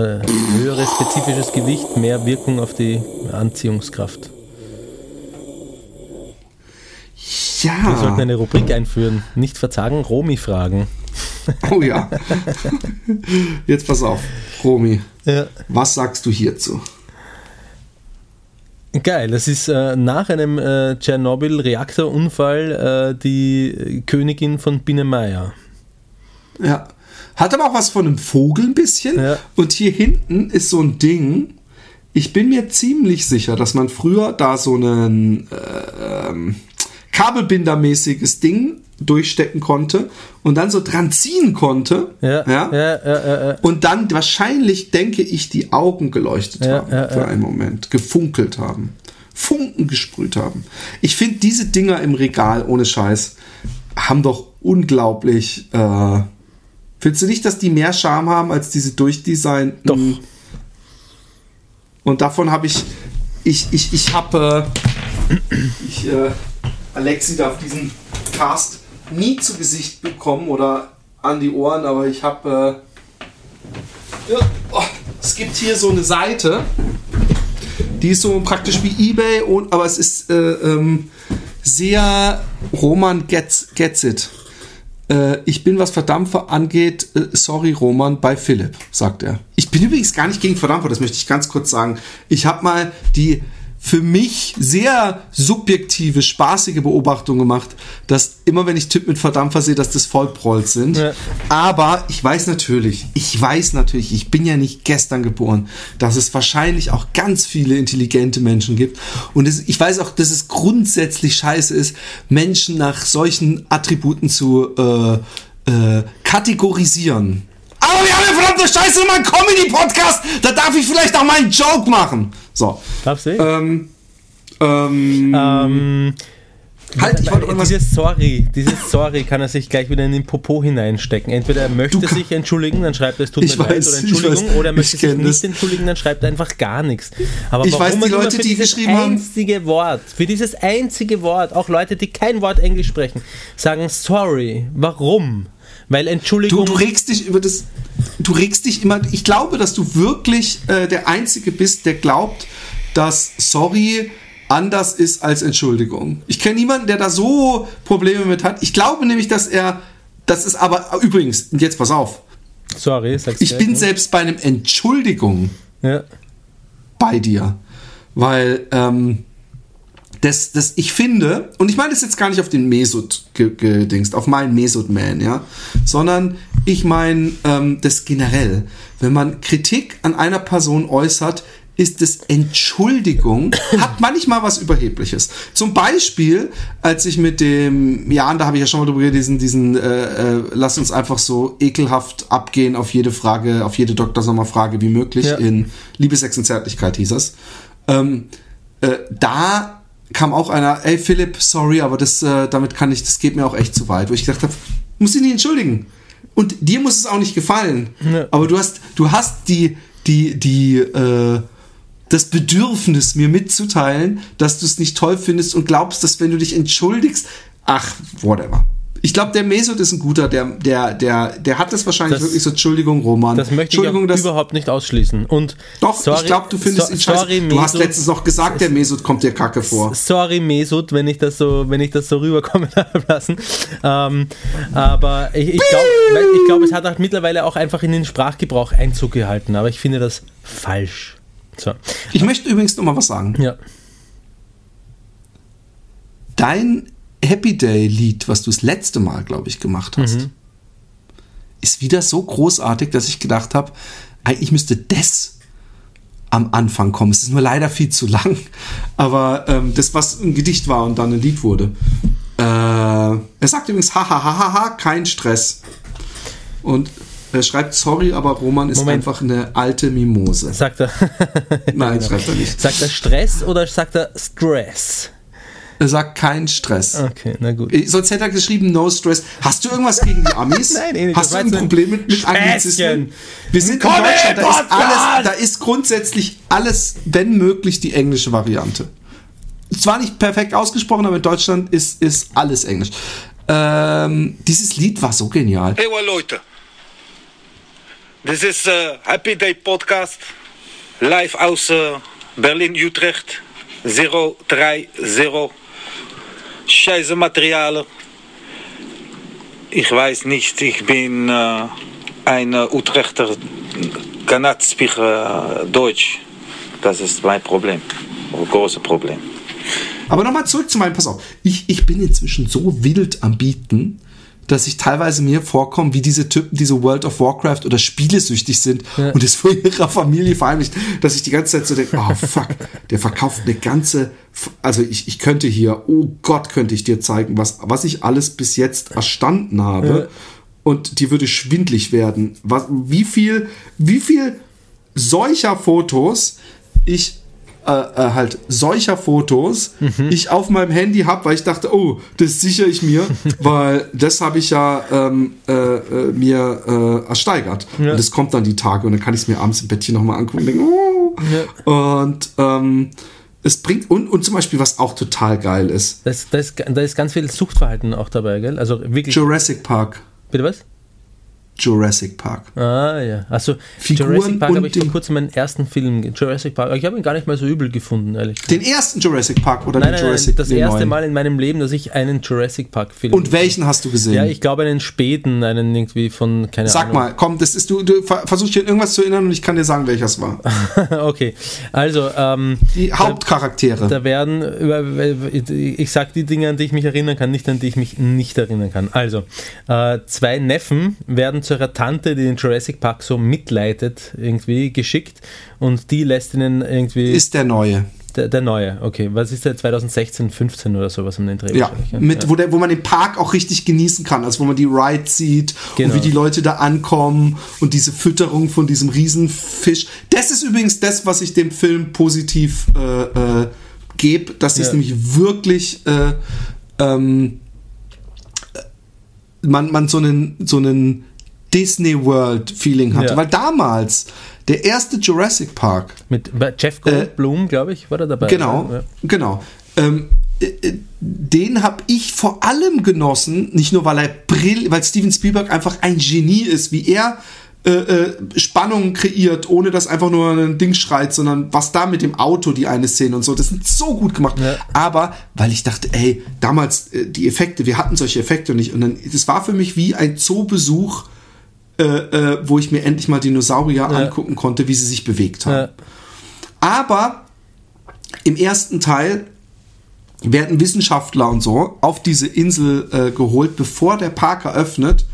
Speaker 5: höheres spezifisches Gewicht, mehr Wirkung auf die Anziehungskraft. Wir sollten
Speaker 4: Ja,
Speaker 5: eine Rubrik einführen. Nicht verzagen, Romi fragen.
Speaker 4: oh ja. Jetzt pass auf, Romy,
Speaker 5: Ja.
Speaker 4: was sagst du hierzu?
Speaker 5: Geil, das ist äh, nach einem äh, Tschernobyl-Reaktorunfall äh, die Königin von Biene Meier.
Speaker 4: Ja. Hat aber auch was von einem Vogel ein bisschen.
Speaker 5: Ja.
Speaker 4: Und hier hinten ist so ein Ding. Ich bin mir ziemlich sicher, dass man früher da so ein äh, ähm, Kabelbindermäßiges Ding durchstecken konnte und dann so dran ziehen konnte.
Speaker 5: Ja, ja, ja, ja.
Speaker 4: Und dann wahrscheinlich, denke ich, die Augen geleuchtet
Speaker 5: Ja,
Speaker 4: haben für einen Moment, gefunkelt haben, Funken gesprüht haben. Ich finde diese Dinger im Regal ohne Scheiß haben doch unglaublich. Äh, findest du nicht, dass die mehr Charme haben als diese durchdesignten?
Speaker 5: Doch.
Speaker 4: Und davon habe ich, ich, ich, ich habe, äh, ich, äh, Alexi darf diesen Cast nie zu Gesicht bekommen oder an die Ohren, aber ich habe, äh, ja, oh, es gibt hier so eine Seite, die ist so praktisch wie eBay, und, aber es ist äh, ähm, sehr Roman gets, gets it. Äh, ich bin, was Verdampfer angeht, äh, sorry Roman, bei Philipp, sagt er. Ich bin übrigens gar nicht gegen Verdampfer, das möchte ich ganz kurz sagen. Ich habe mal die für mich sehr subjektive, spaßige Beobachtung gemacht, dass immer wenn ich Typ mit Verdampfer sehe, dass das Vollprolls sind.
Speaker 5: Ja.
Speaker 4: Aber ich weiß natürlich, ich weiß natürlich, ich bin ja nicht gestern geboren, dass es wahrscheinlich auch ganz viele intelligente Menschen gibt. Und es, ich weiß auch, dass es grundsätzlich scheiße ist, Menschen nach solchen Attributen zu äh, äh, kategorisieren. Aber wir haben ja verdammte Scheiße immer einen Comedy-Podcast. Da darf ich vielleicht auch mal einen Joke machen. So.
Speaker 5: Darfst du?
Speaker 4: Ähm, ähm,
Speaker 5: Ähm,
Speaker 4: halt, ich wollte irgendwas.
Speaker 5: dieses Sorry, dieses Sorry kann er sich gleich wieder in den Popo hineinstecken. Entweder er möchte
Speaker 4: Du kann-
Speaker 5: sich entschuldigen, dann schreibt er es tut
Speaker 4: Ich
Speaker 5: mir leid oder
Speaker 4: ich
Speaker 5: Entschuldigung,
Speaker 4: weiß,
Speaker 5: oder er möchte
Speaker 4: ich
Speaker 5: sich nicht
Speaker 4: das.
Speaker 5: entschuldigen, dann schreibt er einfach gar nichts. Aber
Speaker 4: Ich
Speaker 5: warum
Speaker 4: weiß, die Leute,
Speaker 5: für
Speaker 4: die
Speaker 5: dieses
Speaker 4: geschrieben haben-
Speaker 5: einzige Wort, für dieses einzige Wort, auch Leute, die kein Wort Englisch sprechen, sagen Sorry. Warum? Weil
Speaker 4: Du,
Speaker 5: Entschuldigung.
Speaker 4: du regst dich über das. Du regst dich immer. Ich glaube, dass du wirklich äh, der Einzige bist, der glaubt, dass sorry anders ist als Entschuldigung. Ich kenne niemanden, der da so Probleme mit hat. Ich glaube nämlich, dass er. Das ist aber übrigens, jetzt pass auf.
Speaker 5: sorry, sagst du
Speaker 4: Ich bin
Speaker 5: ne?
Speaker 4: selbst bei einem Entschuldigung
Speaker 5: Ja.
Speaker 4: bei dir. Weil ähm, das, das, ich finde, und ich meine das jetzt gar nicht auf den Mesut ge- gedingst, auf meinen Mesut-Man, ja, sondern ich meine ähm, das generell. Wenn man Kritik an einer Person äußert, ist es Entschuldigung, hat manchmal was Überhebliches. Zum Beispiel, als ich mit dem Jan, da habe ich ja schon mal drüber geredet, diesen, diesen äh, äh, lass uns einfach so ekelhaft abgehen auf jede Frage, auf jede Dr. Sommer-Frage wie möglich
Speaker 5: Ja.
Speaker 4: in Liebe, Sex und Zärtlichkeit hieß es. Ähm, äh, da kam auch einer, ey Philipp, sorry, aber das, äh, damit kann ich, das geht mir auch echt zu weit, wo ich gedacht habe, muss ich nicht entschuldigen. Und dir muss es auch nicht gefallen.
Speaker 5: Ja.
Speaker 4: Aber du hast, du hast die, die, die, äh, das Bedürfnis, mir mitzuteilen, dass du es nicht toll findest und glaubst, dass wenn du dich entschuldigst, ach, whatever. Ich glaube, der Mesut ist ein guter, der, der, der, der hat das wahrscheinlich
Speaker 5: Das-
Speaker 4: wirklich so, Entschuldigung, Roman.
Speaker 5: Das möchte ich
Speaker 4: Entschuldigung,
Speaker 5: auch
Speaker 4: dass,
Speaker 5: überhaupt nicht ausschließen. Und
Speaker 4: doch,
Speaker 5: sorry,
Speaker 4: ich glaube, du findest
Speaker 5: so,
Speaker 4: ihn scheiße.
Speaker 5: sorry,
Speaker 4: du hast
Speaker 5: Mesut.
Speaker 4: letztens noch gesagt, der Mesut kommt dir kacke vor.
Speaker 5: Sorry, Mesut, wenn ich das so, wenn ich das so rüberkommen habe lassen. Ähm, aber ich, ich glaube, ich glaub, es hat auch mittlerweile auch einfach in den Sprachgebrauch Einzug gehalten. Aber ich finde das falsch. So.
Speaker 4: Ich möchte übrigens noch mal was sagen.
Speaker 5: Ja.
Speaker 4: Dein Happy Day Lied, was du das letzte Mal, glaube ich, gemacht hast,
Speaker 5: Mhm.
Speaker 4: ist wieder so großartig, dass ich gedacht habe, eigentlich müsste das am Anfang kommen. Es ist nur leider viel zu lang, aber ähm, das, was ein Gedicht war und dann ein Lied wurde. Äh, er sagt übrigens, hahaha, kein Stress. Und er schreibt, sorry, aber Roman ist
Speaker 5: Moment.
Speaker 4: einfach eine alte Mimose.
Speaker 5: Sagt er,
Speaker 4: Nein, schreibt er nicht.
Speaker 5: sagt er Stress oder sagt er Stress?
Speaker 4: Er sagt, kein Stress.
Speaker 5: Okay, na gut.
Speaker 4: Eh, Sonst hätte er geschrieben, no stress. Hast du irgendwas gegen die Amis?
Speaker 5: Nein, eh nicht.
Speaker 4: Hast du ein Problem mit, mit. Anglizismen? Wir sind in
Speaker 5: Comedy
Speaker 4: Deutschland, da ist alles, da ist grundsätzlich alles, wenn möglich, die englische Variante. Zwar nicht perfekt ausgesprochen, aber in Deutschland ist, ist alles Englisch. Ähm, dieses Lied war so genial.
Speaker 6: Hey, Leute. This is uh, Happy Day Podcast. Live aus uh, Berlin-Utrecht. 030. Scheiße Materialien. Ich weiß nicht, ich bin äh, ein äh, Utrechter, sprechen äh, Deutsch. Das ist mein Problem. Ein großes Problem.
Speaker 4: Aber nochmal zurück zu meinem, pass auf, ich, ich bin inzwischen so wild am Bieten, dass ich teilweise mir vorkomme, wie diese Typen, die so World of Warcraft oder spielesüchtig sind und es vor ihrer Familie verheimlicht, dass ich die ganze Zeit so denke, oh fuck, der verkauft eine ganze, also ich, ich könnte hier, oh Gott, könnte ich dir zeigen, was, was ich alles bis jetzt erstanden habe. Und die würde schwindlig werden. Was, wie viel, wie viel solcher Fotos ich äh, äh, halt solcher Fotos ich auf meinem Handy habe, weil ich dachte, oh, das sichere ich mir, weil das habe ich ja ähm, äh, äh, mir äh, ersteigert. Und das kommt dann die Tage und dann kann ich es mir abends im Bettchen nochmal angucken und denken, oh. Und ähm, es bringt, und, und zum Beispiel, was auch total geil ist,
Speaker 5: Das, das, da ist ganz viel Suchtverhalten auch dabei, gell? Also wirklich.
Speaker 4: Jurassic Park.
Speaker 5: Bitte was?
Speaker 4: Jurassic Park.
Speaker 5: Ah ja, also
Speaker 4: Figuren
Speaker 5: Jurassic Park habe ich vor kurzem meinen ersten Film, Jurassic Park, ich habe ihn gar nicht mal so übel gefunden, ehrlich.
Speaker 4: Den ersten Jurassic Park oder
Speaker 5: Nein,
Speaker 4: den
Speaker 5: nein,
Speaker 4: Jurassic
Speaker 5: das
Speaker 4: den
Speaker 5: erste
Speaker 4: neuen?
Speaker 5: Mal in meinem Leben, dass ich einen Jurassic Park Film
Speaker 4: Und welchen hast du gesehen?
Speaker 5: Ja, ich glaube einen späten, einen irgendwie von, keine
Speaker 4: Sag
Speaker 5: Ahnung.
Speaker 4: mal, komm, das ist du, du ver- versuchst dich an irgendwas zu erinnern und ich kann dir sagen, welcher es war.
Speaker 5: okay, also ähm,
Speaker 4: Die Hauptcharaktere.
Speaker 5: da werden, ich sag die Dinge, an die ich mich erinnern kann, nicht an die ich mich nicht erinnern kann. Also, äh, zwei Neffen werden zu ihrer Tante, die den Jurassic Park so mitleidet, irgendwie geschickt und die lässt ihnen irgendwie
Speaker 4: ist der neue.
Speaker 5: der, der neue. Okay, was ist der 2016, 15 oder sowas um den Dreh?
Speaker 4: Ja, mit,
Speaker 5: ja.
Speaker 4: Wo, der, wo man den Park auch richtig genießen kann, also wo man die Rides sieht
Speaker 5: Genau.
Speaker 4: und wie die Leute da ankommen und diese Fütterung von diesem Riesenfisch. Das ist übrigens das, was ich dem Film positiv äh, äh, gebe, dass sie es
Speaker 5: Ja.
Speaker 4: nämlich wirklich äh, ähm, man, man so einen, so einen Disney World Feeling hatte.
Speaker 5: Ja.
Speaker 4: Weil damals, der erste Jurassic Park,
Speaker 5: Mit Jeff Goldblum, glaube ich, war der dabei.
Speaker 4: Äh, Genau,
Speaker 5: Ja.
Speaker 4: genau. Ähm, äh, äh, den habe ich vor allem genossen, nicht nur weil er brill, weil Steven Spielberg einfach ein Genie ist, wie er äh, äh, Spannung kreiert, ohne dass einfach nur ein Ding schreit, sondern was da mit dem Auto, die eine Szene und so, das sind so gut gemacht.
Speaker 5: Ja.
Speaker 4: Aber weil ich dachte, ey, damals äh, die Effekte, wir hatten solche Effekte nicht und dann, das war für mich wie ein Zoobesuch, äh, äh, wo ich mir endlich mal Dinosaurier angucken konnte, wie sie sich bewegt haben.
Speaker 5: Ja.
Speaker 4: Aber im ersten Teil werden Wissenschaftler und so auf diese Insel äh, geholt, bevor der Park eröffnet,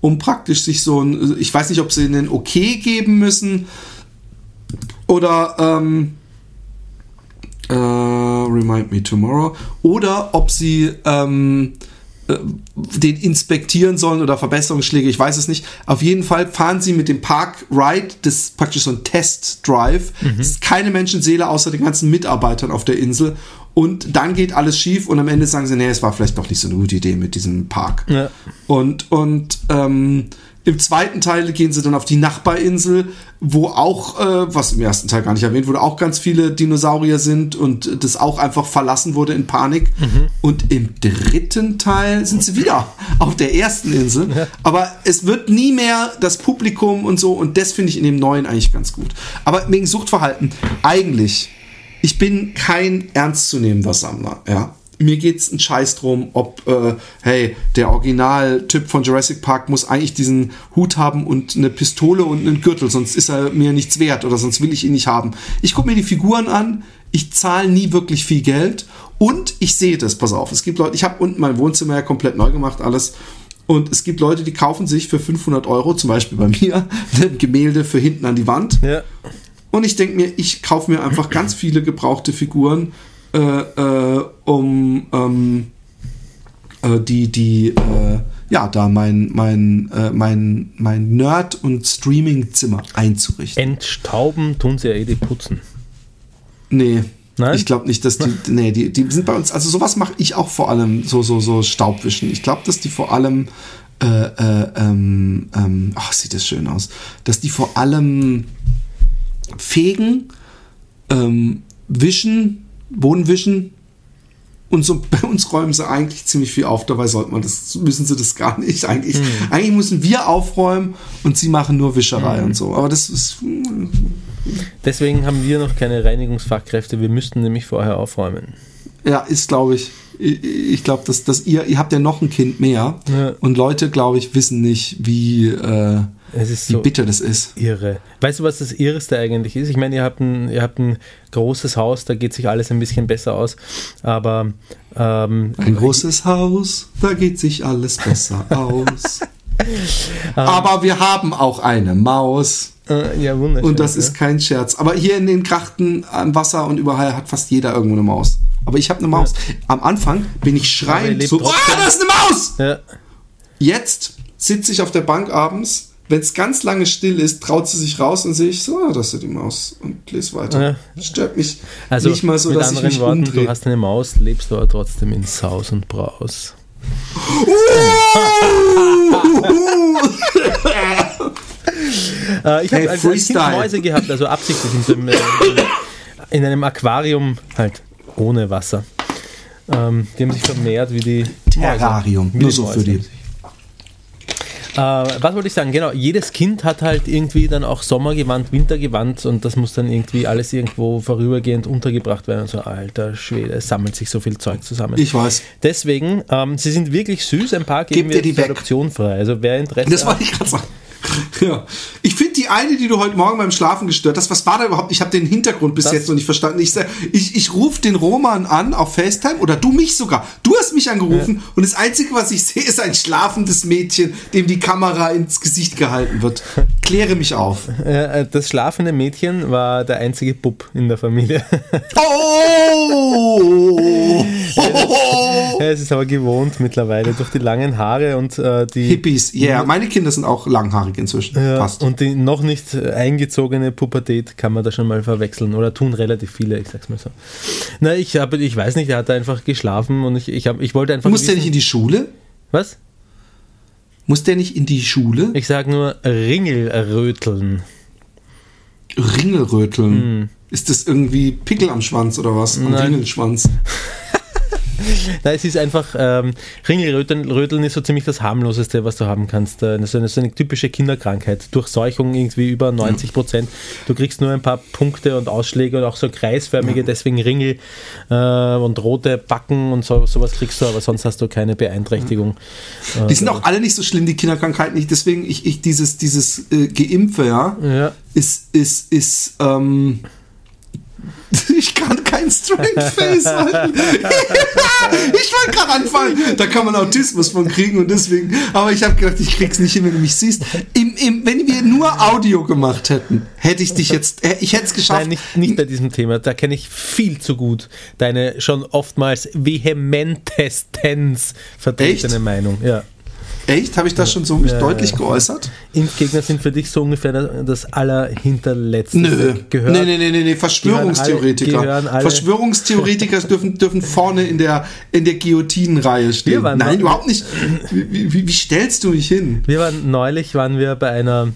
Speaker 4: um praktisch sich so ein, ich weiß nicht, ob sie einen Okay geben müssen oder ähm, äh, Remind Me Tomorrow oder ob sie ähm, äh, den inspektieren sollen oder Verbesserungsschläge, ich weiß es nicht. Auf jeden Fall fahren sie mit dem Park Ride, das ist praktisch so ein Test-Drive. Es ist keine Menschenseele außer den ganzen Mitarbeitern auf der Insel. Und dann geht alles schief und am Ende sagen sie, nee, es war vielleicht doch nicht so eine gute Idee mit diesem Park.
Speaker 5: Ja.
Speaker 4: Und, und ähm, im zweiten Teil gehen sie dann auf die Nachbarinsel, wo auch, äh, was im ersten Teil gar nicht erwähnt wurde, auch ganz viele Dinosaurier sind und das auch einfach verlassen wurde in Panik. Und im dritten Teil sind sie wieder auf der ersten Insel. Aber es wird nie mehr das Publikum und so und das finde ich in dem neuen eigentlich ganz gut. Aber wegen Suchtverhalten, eigentlich, ich bin kein ernstzunehmender Sammler, ja mir geht's ein Scheiß drum, ob, äh, hey, der Originaltyp von Jurassic Park muss eigentlich diesen Hut haben und eine Pistole und einen Gürtel, sonst ist er mir nichts wert oder sonst will ich ihn nicht haben. Ich gucke mir die Figuren an, ich zahle nie wirklich viel Geld und ich sehe das, pass auf, es gibt Leute, ich habe unten mein Wohnzimmer ja komplett neu gemacht, alles. Und es gibt Leute, die kaufen sich für 500 Euro, zum Beispiel bei mir, ein Gemälde für hinten an die Wand.
Speaker 5: Ja.
Speaker 4: Und ich denke mir, ich kaufe mir einfach ganz viele gebrauchte Figuren, äh, äh, um ähm, äh, die, die, äh, ja, da mein, mein, äh, mein, mein Nerd- und Streaming-Zimmer einzurichten.
Speaker 5: Entstauben tun sie ja eh die putzen.
Speaker 4: Nee.
Speaker 5: Nein?
Speaker 4: Ich glaube nicht, dass die, nee, die, die sind bei uns, also sowas mache ich auch vor allem, so, so, so Staubwischen. Ich glaube, dass die vor allem, äh, äh, ähm, ähm, ach, sieht das schön aus, dass die vor allem fegen, ähm, wischen, Boden wischen und so bei uns räumen sie eigentlich ziemlich viel auf. Dabei sollte man das, müssen sie das gar nicht. Eigentlich, eigentlich müssen wir aufräumen und sie machen nur Wischerei und so. Aber das ist,
Speaker 5: Deswegen haben wir noch keine Reinigungsfachkräfte. Wir müssten nämlich vorher aufräumen.
Speaker 4: Ja, ist, glaube ich. Ich, ich glaube, dass, dass ihr, ihr habt ja noch ein Kind mehr.
Speaker 5: Ja.
Speaker 4: Und Leute, glaube ich, wissen nicht, wie, äh, wie
Speaker 5: so
Speaker 4: bitter das ist.
Speaker 5: irre. Weißt du, was das Irreste eigentlich ist? Ich meine, ihr habt ein, ihr habt ein großes Haus, da geht sich alles ein bisschen besser aus. Aber ähm,
Speaker 4: Ein großes Haus, da geht sich alles besser aus. Aber wir haben auch eine Maus.
Speaker 5: äh, ja, wunderschön.
Speaker 4: Und das
Speaker 5: ja.
Speaker 4: ist kein Scherz. Aber hier in den Krachten am Wasser und überall hat fast jeder irgendwo eine Maus. Aber ich habe eine Maus. Am Anfang bin ich schreiend so, ah, da ist eine Maus!
Speaker 5: Ja.
Speaker 4: Jetzt sitze ich auf der Bank abends, wenn es ganz lange still ist, traut sie sich raus und sehe ich so, ah, das ist die Maus und lese weiter. Stört mich
Speaker 5: Also
Speaker 4: nicht mal so, dass ich mich
Speaker 5: Worten,
Speaker 4: umdrehe.
Speaker 5: du hast eine Maus, lebst du aber trotzdem in Saus und Braus. Äh, ich habe
Speaker 4: Hey,
Speaker 5: als, als Kind. Mäuse gehabt, also absichtlich in, so einem, äh, in einem Aquarium halt ohne Wasser. Ähm, die haben sich vermehrt wie die
Speaker 4: Terrarium,
Speaker 5: Mäuse. Wie
Speaker 4: nur
Speaker 5: die
Speaker 4: so
Speaker 5: Mäuse
Speaker 4: für die.
Speaker 5: Äh, was wollte ich sagen? Genau, jedes Kind hat halt irgendwie dann auch Sommergewand, Wintergewand und das muss dann irgendwie alles irgendwo vorübergehend untergebracht werden. Und so, alter Schwede, es sammelt sich so viel Zeug zusammen.
Speaker 4: Ich weiß.
Speaker 5: Deswegen, ähm, sie sind wirklich süß, ein paar geben
Speaker 4: Gebt
Speaker 5: wir
Speaker 4: die
Speaker 5: zur. Adoption frei. Also wer Interesse
Speaker 4: Das
Speaker 5: hat,
Speaker 4: wollte ich gerade sagen. Ja. Ich finde die eine, die du heute Morgen beim Schlafen gestört hast, was war da überhaupt? Ich habe den Hintergrund bis
Speaker 5: Das-
Speaker 4: jetzt noch nicht verstanden. Ich, ich, ich rufe den Roman an auf FaceTime oder du mich sogar. Du hast mich angerufen und das Einzige, was ich sehe, ist ein schlafendes Mädchen, dem die Kamera ins Gesicht gehalten wird. Kläre mich auf.
Speaker 5: äh, das schlafende Mädchen war der einzige Bub in der Familie.
Speaker 4: Oh!
Speaker 5: Es ist aber gewohnt mittlerweile durch die langen Haare und äh, die
Speaker 4: Hippies, ja, yeah. meine Kinder sind auch langhaarig inzwischen.
Speaker 5: Ja,
Speaker 4: Passt.
Speaker 5: und die noch nicht äh, eingezogene Pubertät kann man da schon mal verwechseln oder tun relativ viele, ich sag's mal so. Na, ich habe, ich weiß nicht, er hat einfach geschlafen und ich, ich, hab, ich wollte einfach.
Speaker 4: Muss der nicht in die Schule?
Speaker 5: Was?
Speaker 4: Muss der nicht in die Schule?
Speaker 5: Ich sag nur Ringelröteln.
Speaker 4: Ringelröteln. Ist das irgendwie Pickel am Schwanz oder was? Am
Speaker 5: Hm.
Speaker 4: Ringelschwanz.
Speaker 5: Nein, es ist einfach, ähm, Ringelröteln Röteln ist so ziemlich das harmloseste, was du haben kannst. Äh, Das ist eine, so eine typische Kinderkrankheit. Durchseuchung irgendwie über 90 Prozent. Du kriegst nur ein paar Punkte und Ausschläge und auch so kreisförmige, deswegen Ringel äh, und rote Backen und so, sowas kriegst du, aber sonst hast du keine Beeinträchtigung.
Speaker 4: Die sind auch alle nicht so schlimm, die Kinderkrankheiten nicht. Deswegen, ich, ich dieses, dieses äh, Geimpfe, ja,
Speaker 5: Ja.
Speaker 4: ist, ist, ist, ähm, ich kann kein Straight Face halten. ich wollte gerade anfangen. Da kann man Autismus von kriegen und deswegen. Aber ich habe gedacht, ich krieg's nicht hin, wenn du mich siehst. Im, im, wenn wir nur Audio gemacht hätten, hätte ich dich jetzt. äh, Ich hätte es geschafft.
Speaker 5: Nein, nicht, nicht bei diesem Thema. Da kenne ich viel zu gut deine schon oftmals vehementestens vertretene
Speaker 4: Echt?
Speaker 5: Meinung. Ja.
Speaker 4: Echt? Habe ich das schon so
Speaker 5: Ja,
Speaker 4: deutlich
Speaker 5: ja.
Speaker 4: geäußert?
Speaker 5: Impfgegner sind für dich so ungefähr das, allerhinterletzte.
Speaker 4: Nö.
Speaker 5: Gehört,
Speaker 4: nee, nee, nee, nee, nee. Verschwörungstheoretiker.
Speaker 5: gehören alle-
Speaker 4: Verschwörungstheoretiker dürfen, dürfen vorne in der, in der Guillotinenreihe stehen. Nein, überhaupt nicht. Wie, wie, wie stellst du mich hin?
Speaker 5: Wir waren neulich waren wir bei einer,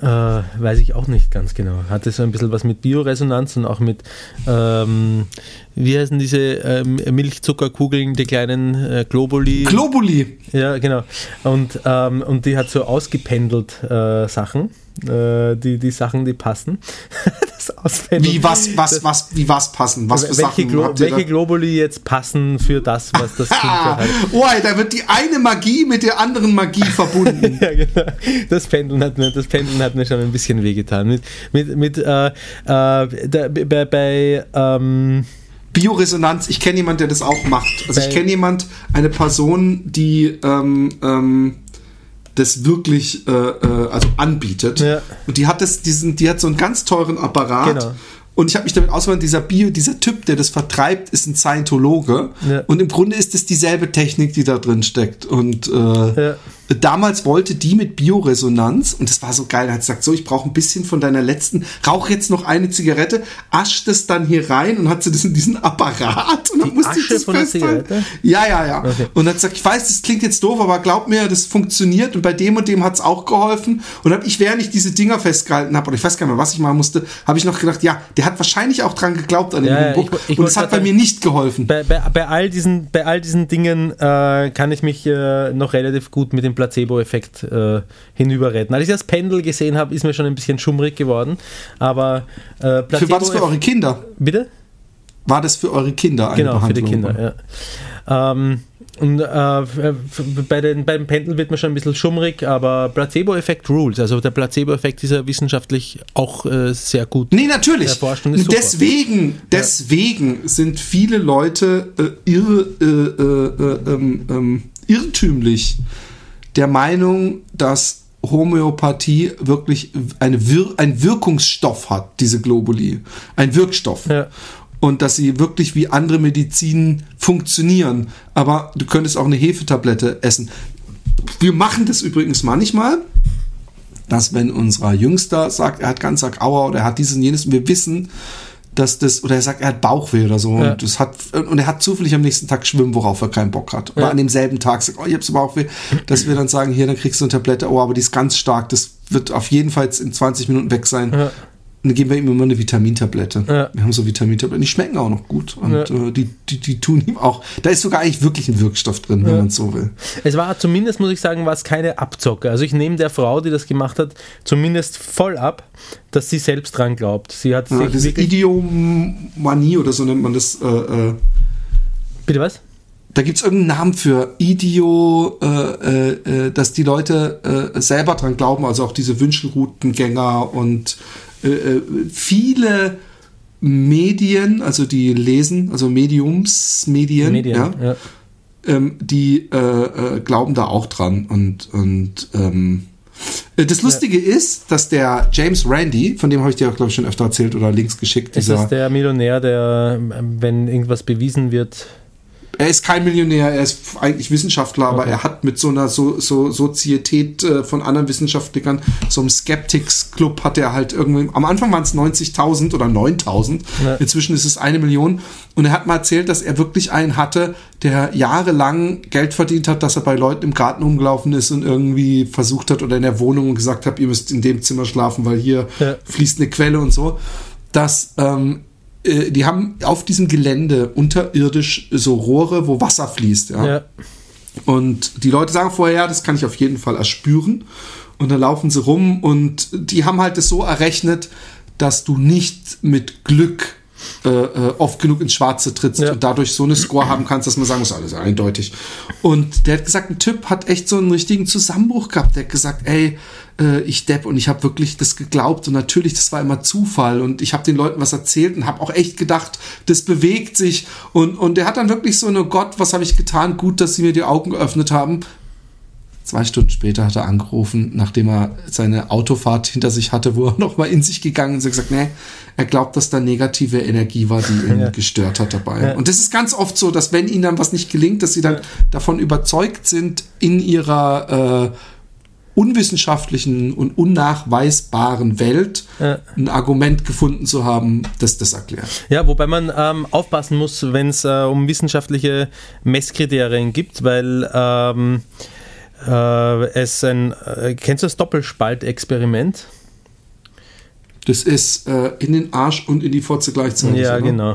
Speaker 5: äh, weiß ich auch nicht ganz genau, hatte so ein bisschen was mit Bioresonanz und auch mit, ähm, wie heißen diese ähm, Milchzuckerkugeln, die kleinen äh, Globuli.
Speaker 4: Globuli.
Speaker 5: ja, genau. Und, ähm, und die hat so ausgependelt äh, Sachen, äh, die, die Sachen, die passen. das Auspendeln.
Speaker 4: Wie was, was, was, wie was passen? Was für
Speaker 5: welche,
Speaker 4: Sachen
Speaker 5: Glo welche? Globuli jetzt passen für das, was das Kind hat.
Speaker 4: oh, da wird die eine Magie mit der anderen Magie verbunden.
Speaker 5: Ja, genau. Das Pendeln hat mir, das Pendeln hat mir schon ein bisschen wehgetan. Mit, mit, mit äh, äh, bei, bei ähm,
Speaker 4: Bioresonanz, ich kenne jemanden, der das auch macht. Also ich kenne jemand, eine Person, die ähm, ähm, das wirklich äh, äh, also anbietet.
Speaker 5: Ja.
Speaker 4: Und die hat das, diesen, die hat so einen ganz teuren Apparat.
Speaker 5: Genau.
Speaker 4: Und ich habe mich damit ausgemacht, dieser Bio, dieser Typ, der das vertreibt, ist ein Scientologe.
Speaker 5: Ja.
Speaker 4: Und im Grunde ist es dieselbe Technik, die da drin steckt. Und äh,
Speaker 5: Ja.
Speaker 4: Damals wollte die mit Bioresonanz, und das war so geil, hat gesagt, so, ich brauche ein bisschen von deiner letzten, rauch jetzt noch eine Zigarette, ascht das dann hier rein und hat sie das in diesen Apparat und dann
Speaker 5: Die
Speaker 4: musste ich
Speaker 5: Asche
Speaker 4: das
Speaker 5: von der
Speaker 4: festhalten.
Speaker 5: Zigarette?
Speaker 4: Ja, ja, ja.
Speaker 5: Okay.
Speaker 4: Und hat gesagt, ich weiß, das klingt jetzt doof, aber glaub mir, das funktioniert und bei dem und dem hat es auch geholfen. Und hab ich, während ich diese Dinger festgehalten habe, oder ich weiß gar nicht mehr, was ich machen musste, habe ich noch gedacht, ja, der hat wahrscheinlich auch dran geglaubt an dem
Speaker 5: Ja, ich- ich
Speaker 4: und es hat bei mir nicht geholfen.
Speaker 5: bei, bei, bei, all diesen, bei all diesen Dingen äh, kann ich mich äh, noch relativ gut mit dem Placebo-Effekt äh, hinüberretten. Als ich das Pendel gesehen habe, ist mir schon ein bisschen schummrig geworden. Aber äh, Placebo
Speaker 4: Für, war das für eure Kinder?
Speaker 5: Bitte?
Speaker 4: War das für eure Kinder eine
Speaker 5: Genau, für die
Speaker 4: Behandlung?
Speaker 5: Kinder, ja. Ähm, und äh, bei den, beim Pendel wird man schon ein bisschen schummrig, aber Placebo-Effekt rules. Also der Placebo-Effekt ist ja wissenschaftlich auch äh, sehr gut.
Speaker 4: Nee, natürlich.
Speaker 5: Erforscht und ist super.
Speaker 4: Deswegen, deswegen sind viele Leute äh, irr, äh, äh, äh, ähm, ähm, irrtümlich der Meinung, dass Homöopathie wirklich eine Wir ein Wirkungsstoff hat, diese Globuli. Ein Wirkstoff.
Speaker 5: Ja.
Speaker 4: Und dass sie wirklich wie andere Medizin funktionieren. Aber du könntest auch eine Hefetablette essen. Wir machen das übrigens manchmal dass wenn unser Jüngster sagt, er hat ganz Aua oder er hat dieses und jenes und wir wissen, dass das, oder er sagt, er hat Bauchweh oder so
Speaker 5: Ja.
Speaker 4: und, das hat, und er hat zufällig am nächsten Tag schwimmen, worauf er keinen Bock hat. Oder
Speaker 5: Ja.
Speaker 4: an demselben Tag sagt, oh, ich hab so Bauchweh, dass wir dann sagen, hier, dann kriegst du eine Tablette, oh, aber die ist ganz stark, das wird auf jeden Fall in 20 Minuten weg sein.
Speaker 5: Ja.
Speaker 4: Dann geben wir ihm immer eine Vitamintablette.
Speaker 5: Ja.
Speaker 4: Wir haben so Vitamintabletten, die schmecken auch noch gut. Und
Speaker 5: Ja.
Speaker 4: äh, die, die, die tun ihm auch. Da ist sogar eigentlich wirklich ein Wirkstoff drin, wenn man es so will.
Speaker 5: Es war zumindest, muss ich sagen, war es keine Abzocke. Also ich nehme der Frau, die das gemacht hat, zumindest voll ab, dass sie selbst dran glaubt. Sie hat
Speaker 4: Ja, diese. Idiomanie oder so nennt man das. Äh, äh,
Speaker 5: Bitte was?
Speaker 4: da gibt es irgendeinen Namen für Idio, äh, äh, äh, dass die Leute äh, selber dran glauben, also auch diese Wünschelroutengänger und viele Medien, also die lesen, also Mediums, Medien, ja,
Speaker 5: Ja.
Speaker 4: ähm, die äh, äh, glauben da auch dran. Und, und ähm, äh, das Lustige ist, dass der James Randy, von dem habe ich dir auch, glaube ich, schon öfter erzählt oder Links geschickt,
Speaker 5: Ist
Speaker 4: dieser,
Speaker 5: das der Millionär, der, wenn irgendwas bewiesen wird,
Speaker 4: er ist kein Millionär, er ist eigentlich Wissenschaftler, aber er hat mit so einer so, so Sozietät äh, von anderen Wissenschaftlern, so einem Skeptics Club hat er halt irgendwie, am Anfang waren es 90.000 oder 9.000,
Speaker 5: Ja.
Speaker 4: inzwischen ist es eine Million und er hat mal erzählt, dass er wirklich einen hatte, der jahrelang Geld verdient hat, dass er bei Leuten im Garten rumgelaufen ist und irgendwie versucht hat oder in der Wohnung und gesagt hat, ihr müsst in dem Zimmer schlafen, weil hier
Speaker 5: Ja.
Speaker 4: fließt eine Quelle und so, dass ähm, äh, die haben auf diesem Gelände unterirdisch so Rohre, wo Wasser fließt. Ja?
Speaker 5: ja,
Speaker 4: Und die Leute sagen vorher, ja, das kann ich auf jeden Fall erspüren. Und dann laufen sie rum und die haben halt das so errechnet, dass du nicht mit Glück äh, äh, oft genug ins Schwarze trittst
Speaker 5: Ja.
Speaker 4: und dadurch so eine Score haben kannst, dass man sagen muss, alles eindeutig. Und der hat gesagt, ein Typ hat echt so einen richtigen Zusammenbruch gehabt. Der hat gesagt, ey, äh, ich depp und ich habe wirklich das geglaubt und natürlich, das war immer Zufall und ich habe den Leuten was erzählt und habe auch echt gedacht, das bewegt sich und, und der hat dann wirklich so eine Gott, was habe ich getan? Gut, dass sie mir die Augen geöffnet haben. Zwei Stunden später hat er angerufen, nachdem er seine Autofahrt hinter sich hatte, wo er nochmal in sich gegangen ist und gesagt, nee, er glaubt, dass da negative Energie war, die ihn
Speaker 5: Ja.
Speaker 4: gestört hat dabei.
Speaker 5: Ja.
Speaker 4: Und das ist ganz oft so, dass wenn ihnen dann was nicht gelingt, dass sie dann davon überzeugt sind, in ihrer äh, unwissenschaftlichen und unnachweisbaren Welt
Speaker 5: Ja.
Speaker 4: ein Argument gefunden zu haben, das das erklärt.
Speaker 5: Ja, wobei man ähm, aufpassen muss, wenn es äh, um wissenschaftliche Messkriterien gibt, weil ähm, äh, es ein, äh, kennst du das Doppelspaltexperiment?
Speaker 4: Das ist äh, in den Arsch und in die Fotze gleichzeitig.
Speaker 5: Ja,
Speaker 4: oder?
Speaker 5: genau.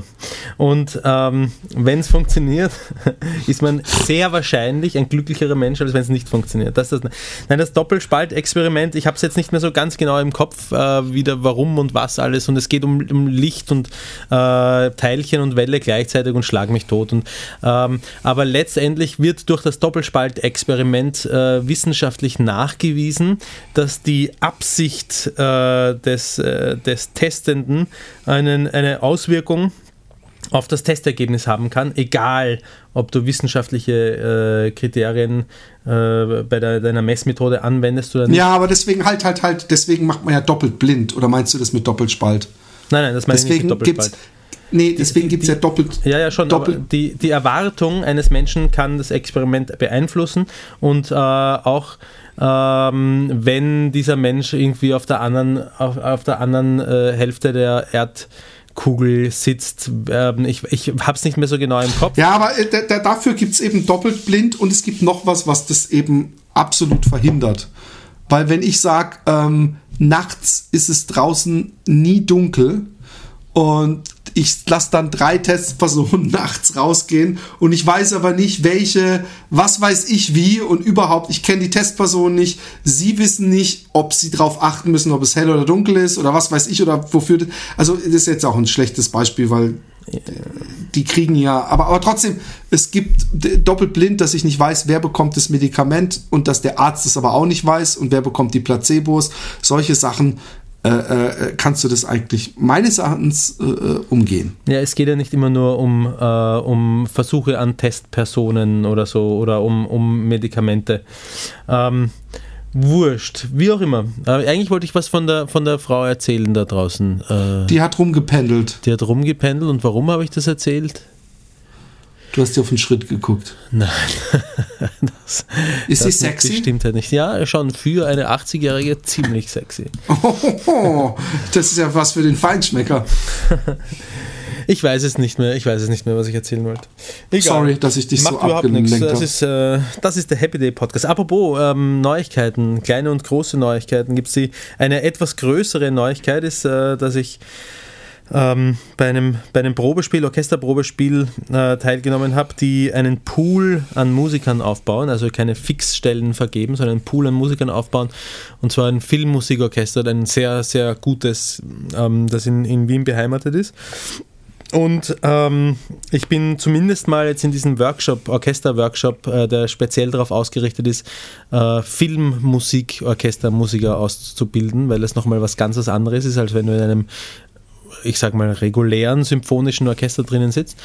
Speaker 5: Und ähm, wenn es funktioniert, ist man sehr wahrscheinlich ein glücklicherer Mensch, als wenn es nicht funktioniert. Das das, nein, das Doppelspaltexperiment, ich habe es jetzt nicht mehr so ganz genau im Kopf, äh, wieder warum und was alles. Und es geht um, um Licht und äh, Teilchen und Welle gleichzeitig und schlag mich tot. Und, ähm, aber letztendlich wird durch das Doppelspaltexperiment äh, wissenschaftlich nachgewiesen, dass die Absicht äh, des, äh, des Testenden einen, eine Auswirkung auf das Testergebnis haben kann, egal ob du wissenschaftliche äh, Kriterien äh, bei der, deiner Messmethode anwendest oder nicht.
Speaker 4: Ja, aber deswegen halt, halt, halt, deswegen macht man ja doppelt blind. Oder meinst du das mit Doppelspalt?
Speaker 5: Nein, nein, das meine ich nicht
Speaker 4: Deswegen
Speaker 5: mit
Speaker 4: gibt's.
Speaker 5: Doppelspalt.
Speaker 4: Nee, deswegen gibt es ja doppelt.
Speaker 5: Ja, ja, schon.
Speaker 4: Doppelt.
Speaker 5: die, die Erwartung eines Menschen kann das Experiment beeinflussen und äh, auch ähm, wenn dieser Mensch irgendwie auf der anderen, auf, auf der anderen äh, Hälfte der Erdkugel sitzt. Ähm, ich ich habe es nicht mehr so genau im Kopf.
Speaker 4: Ja, aber äh, da, da, dafür gibt es eben doppelt blind und es gibt noch was, was das eben absolut verhindert. Weil wenn ich sage, ähm, nachts ist es draußen nie dunkel und ich lasse dann drei Testpersonen nachts rausgehen und ich weiß aber nicht, welche, was weiß ich wie und überhaupt, ich kenne die Testpersonen nicht, sie wissen nicht, ob sie darauf achten müssen, ob es hell oder dunkel ist oder was weiß ich oder wofür. Also das ist jetzt auch ein schlechtes Beispiel, weil die kriegen ja, aber, aber trotzdem, es gibt doppelt blind, dass ich nicht weiß, wer bekommt das Medikament und dass der Arzt es aber auch nicht weiß und wer bekommt die Placebos. Solche Sachen äh, äh, kannst du das eigentlich meines Erachtens äh, äh, umgehen.
Speaker 5: Ja, es geht ja nicht immer nur um, äh, um Versuche an Testpersonen oder so oder um, um Medikamente. Ähm, wurscht, wie auch immer. Eigentlich wollte ich was von der, von der Frau erzählen da draußen. Äh,
Speaker 4: Die hat rumgependelt.
Speaker 5: die hat rumgependelt und warum habe ich das erzählt?
Speaker 4: Du hast dir auf den Schritt geguckt.
Speaker 5: Nein.
Speaker 4: Ist
Speaker 5: das,
Speaker 4: sie
Speaker 5: das
Speaker 4: sexy?
Speaker 5: Stimmt ja nicht. Ja, schon für eine 80-Jährige ziemlich sexy.
Speaker 4: Oh, das ist ja was für den Feinschmecker.
Speaker 5: Ich weiß es nicht mehr. Ich weiß es nicht mehr, was ich erzählen wollte. Egal.
Speaker 4: Sorry, dass ich dich
Speaker 5: Macht
Speaker 4: so abgelenkt
Speaker 5: Das
Speaker 4: habe.
Speaker 5: ist, äh, das ist der Happy Day Podcast. Apropos ähm, Neuigkeiten, kleine und große Neuigkeiten, gibt es eine etwas größere Neuigkeit, ist, äh, dass ich ähm, bei, einem, bei einem Probespiel, Orchesterprobespiel äh, teilgenommen habe, die einen Pool an Musikern aufbauen, also keine Fixstellen vergeben, sondern einen Pool an Musikern aufbauen. Und zwar ein Filmmusikorchester, ein sehr, sehr gutes, ähm, das in, in Wien beheimatet ist. Und ähm, ich bin zumindest mal jetzt in diesem Workshop, Orchester-Workshop, äh, der speziell darauf ausgerichtet ist, äh, Filmmusik, Orchestermusiker auszubilden, weil das nochmal was ganz anderes ist, als wenn du in einem ich sag mal, regulären symphonischen Orchester drinnen sitzt.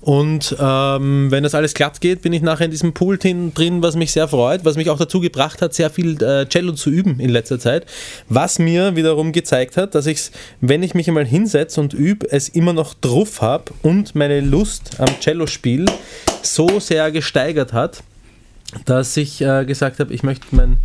Speaker 5: Und ähm, wenn das alles glatt geht, bin ich nachher in diesem Pool drin, was mich sehr freut, was mich auch dazu gebracht hat, sehr viel äh, Cello zu üben in letzter Zeit. Was mir wiederum gezeigt hat, dass ich es, wenn ich mich einmal hinsetze und übe, es immer noch drauf habe und meine Lust am Cellospiel so sehr gesteigert hat, dass ich äh, gesagt habe, ich möchte mein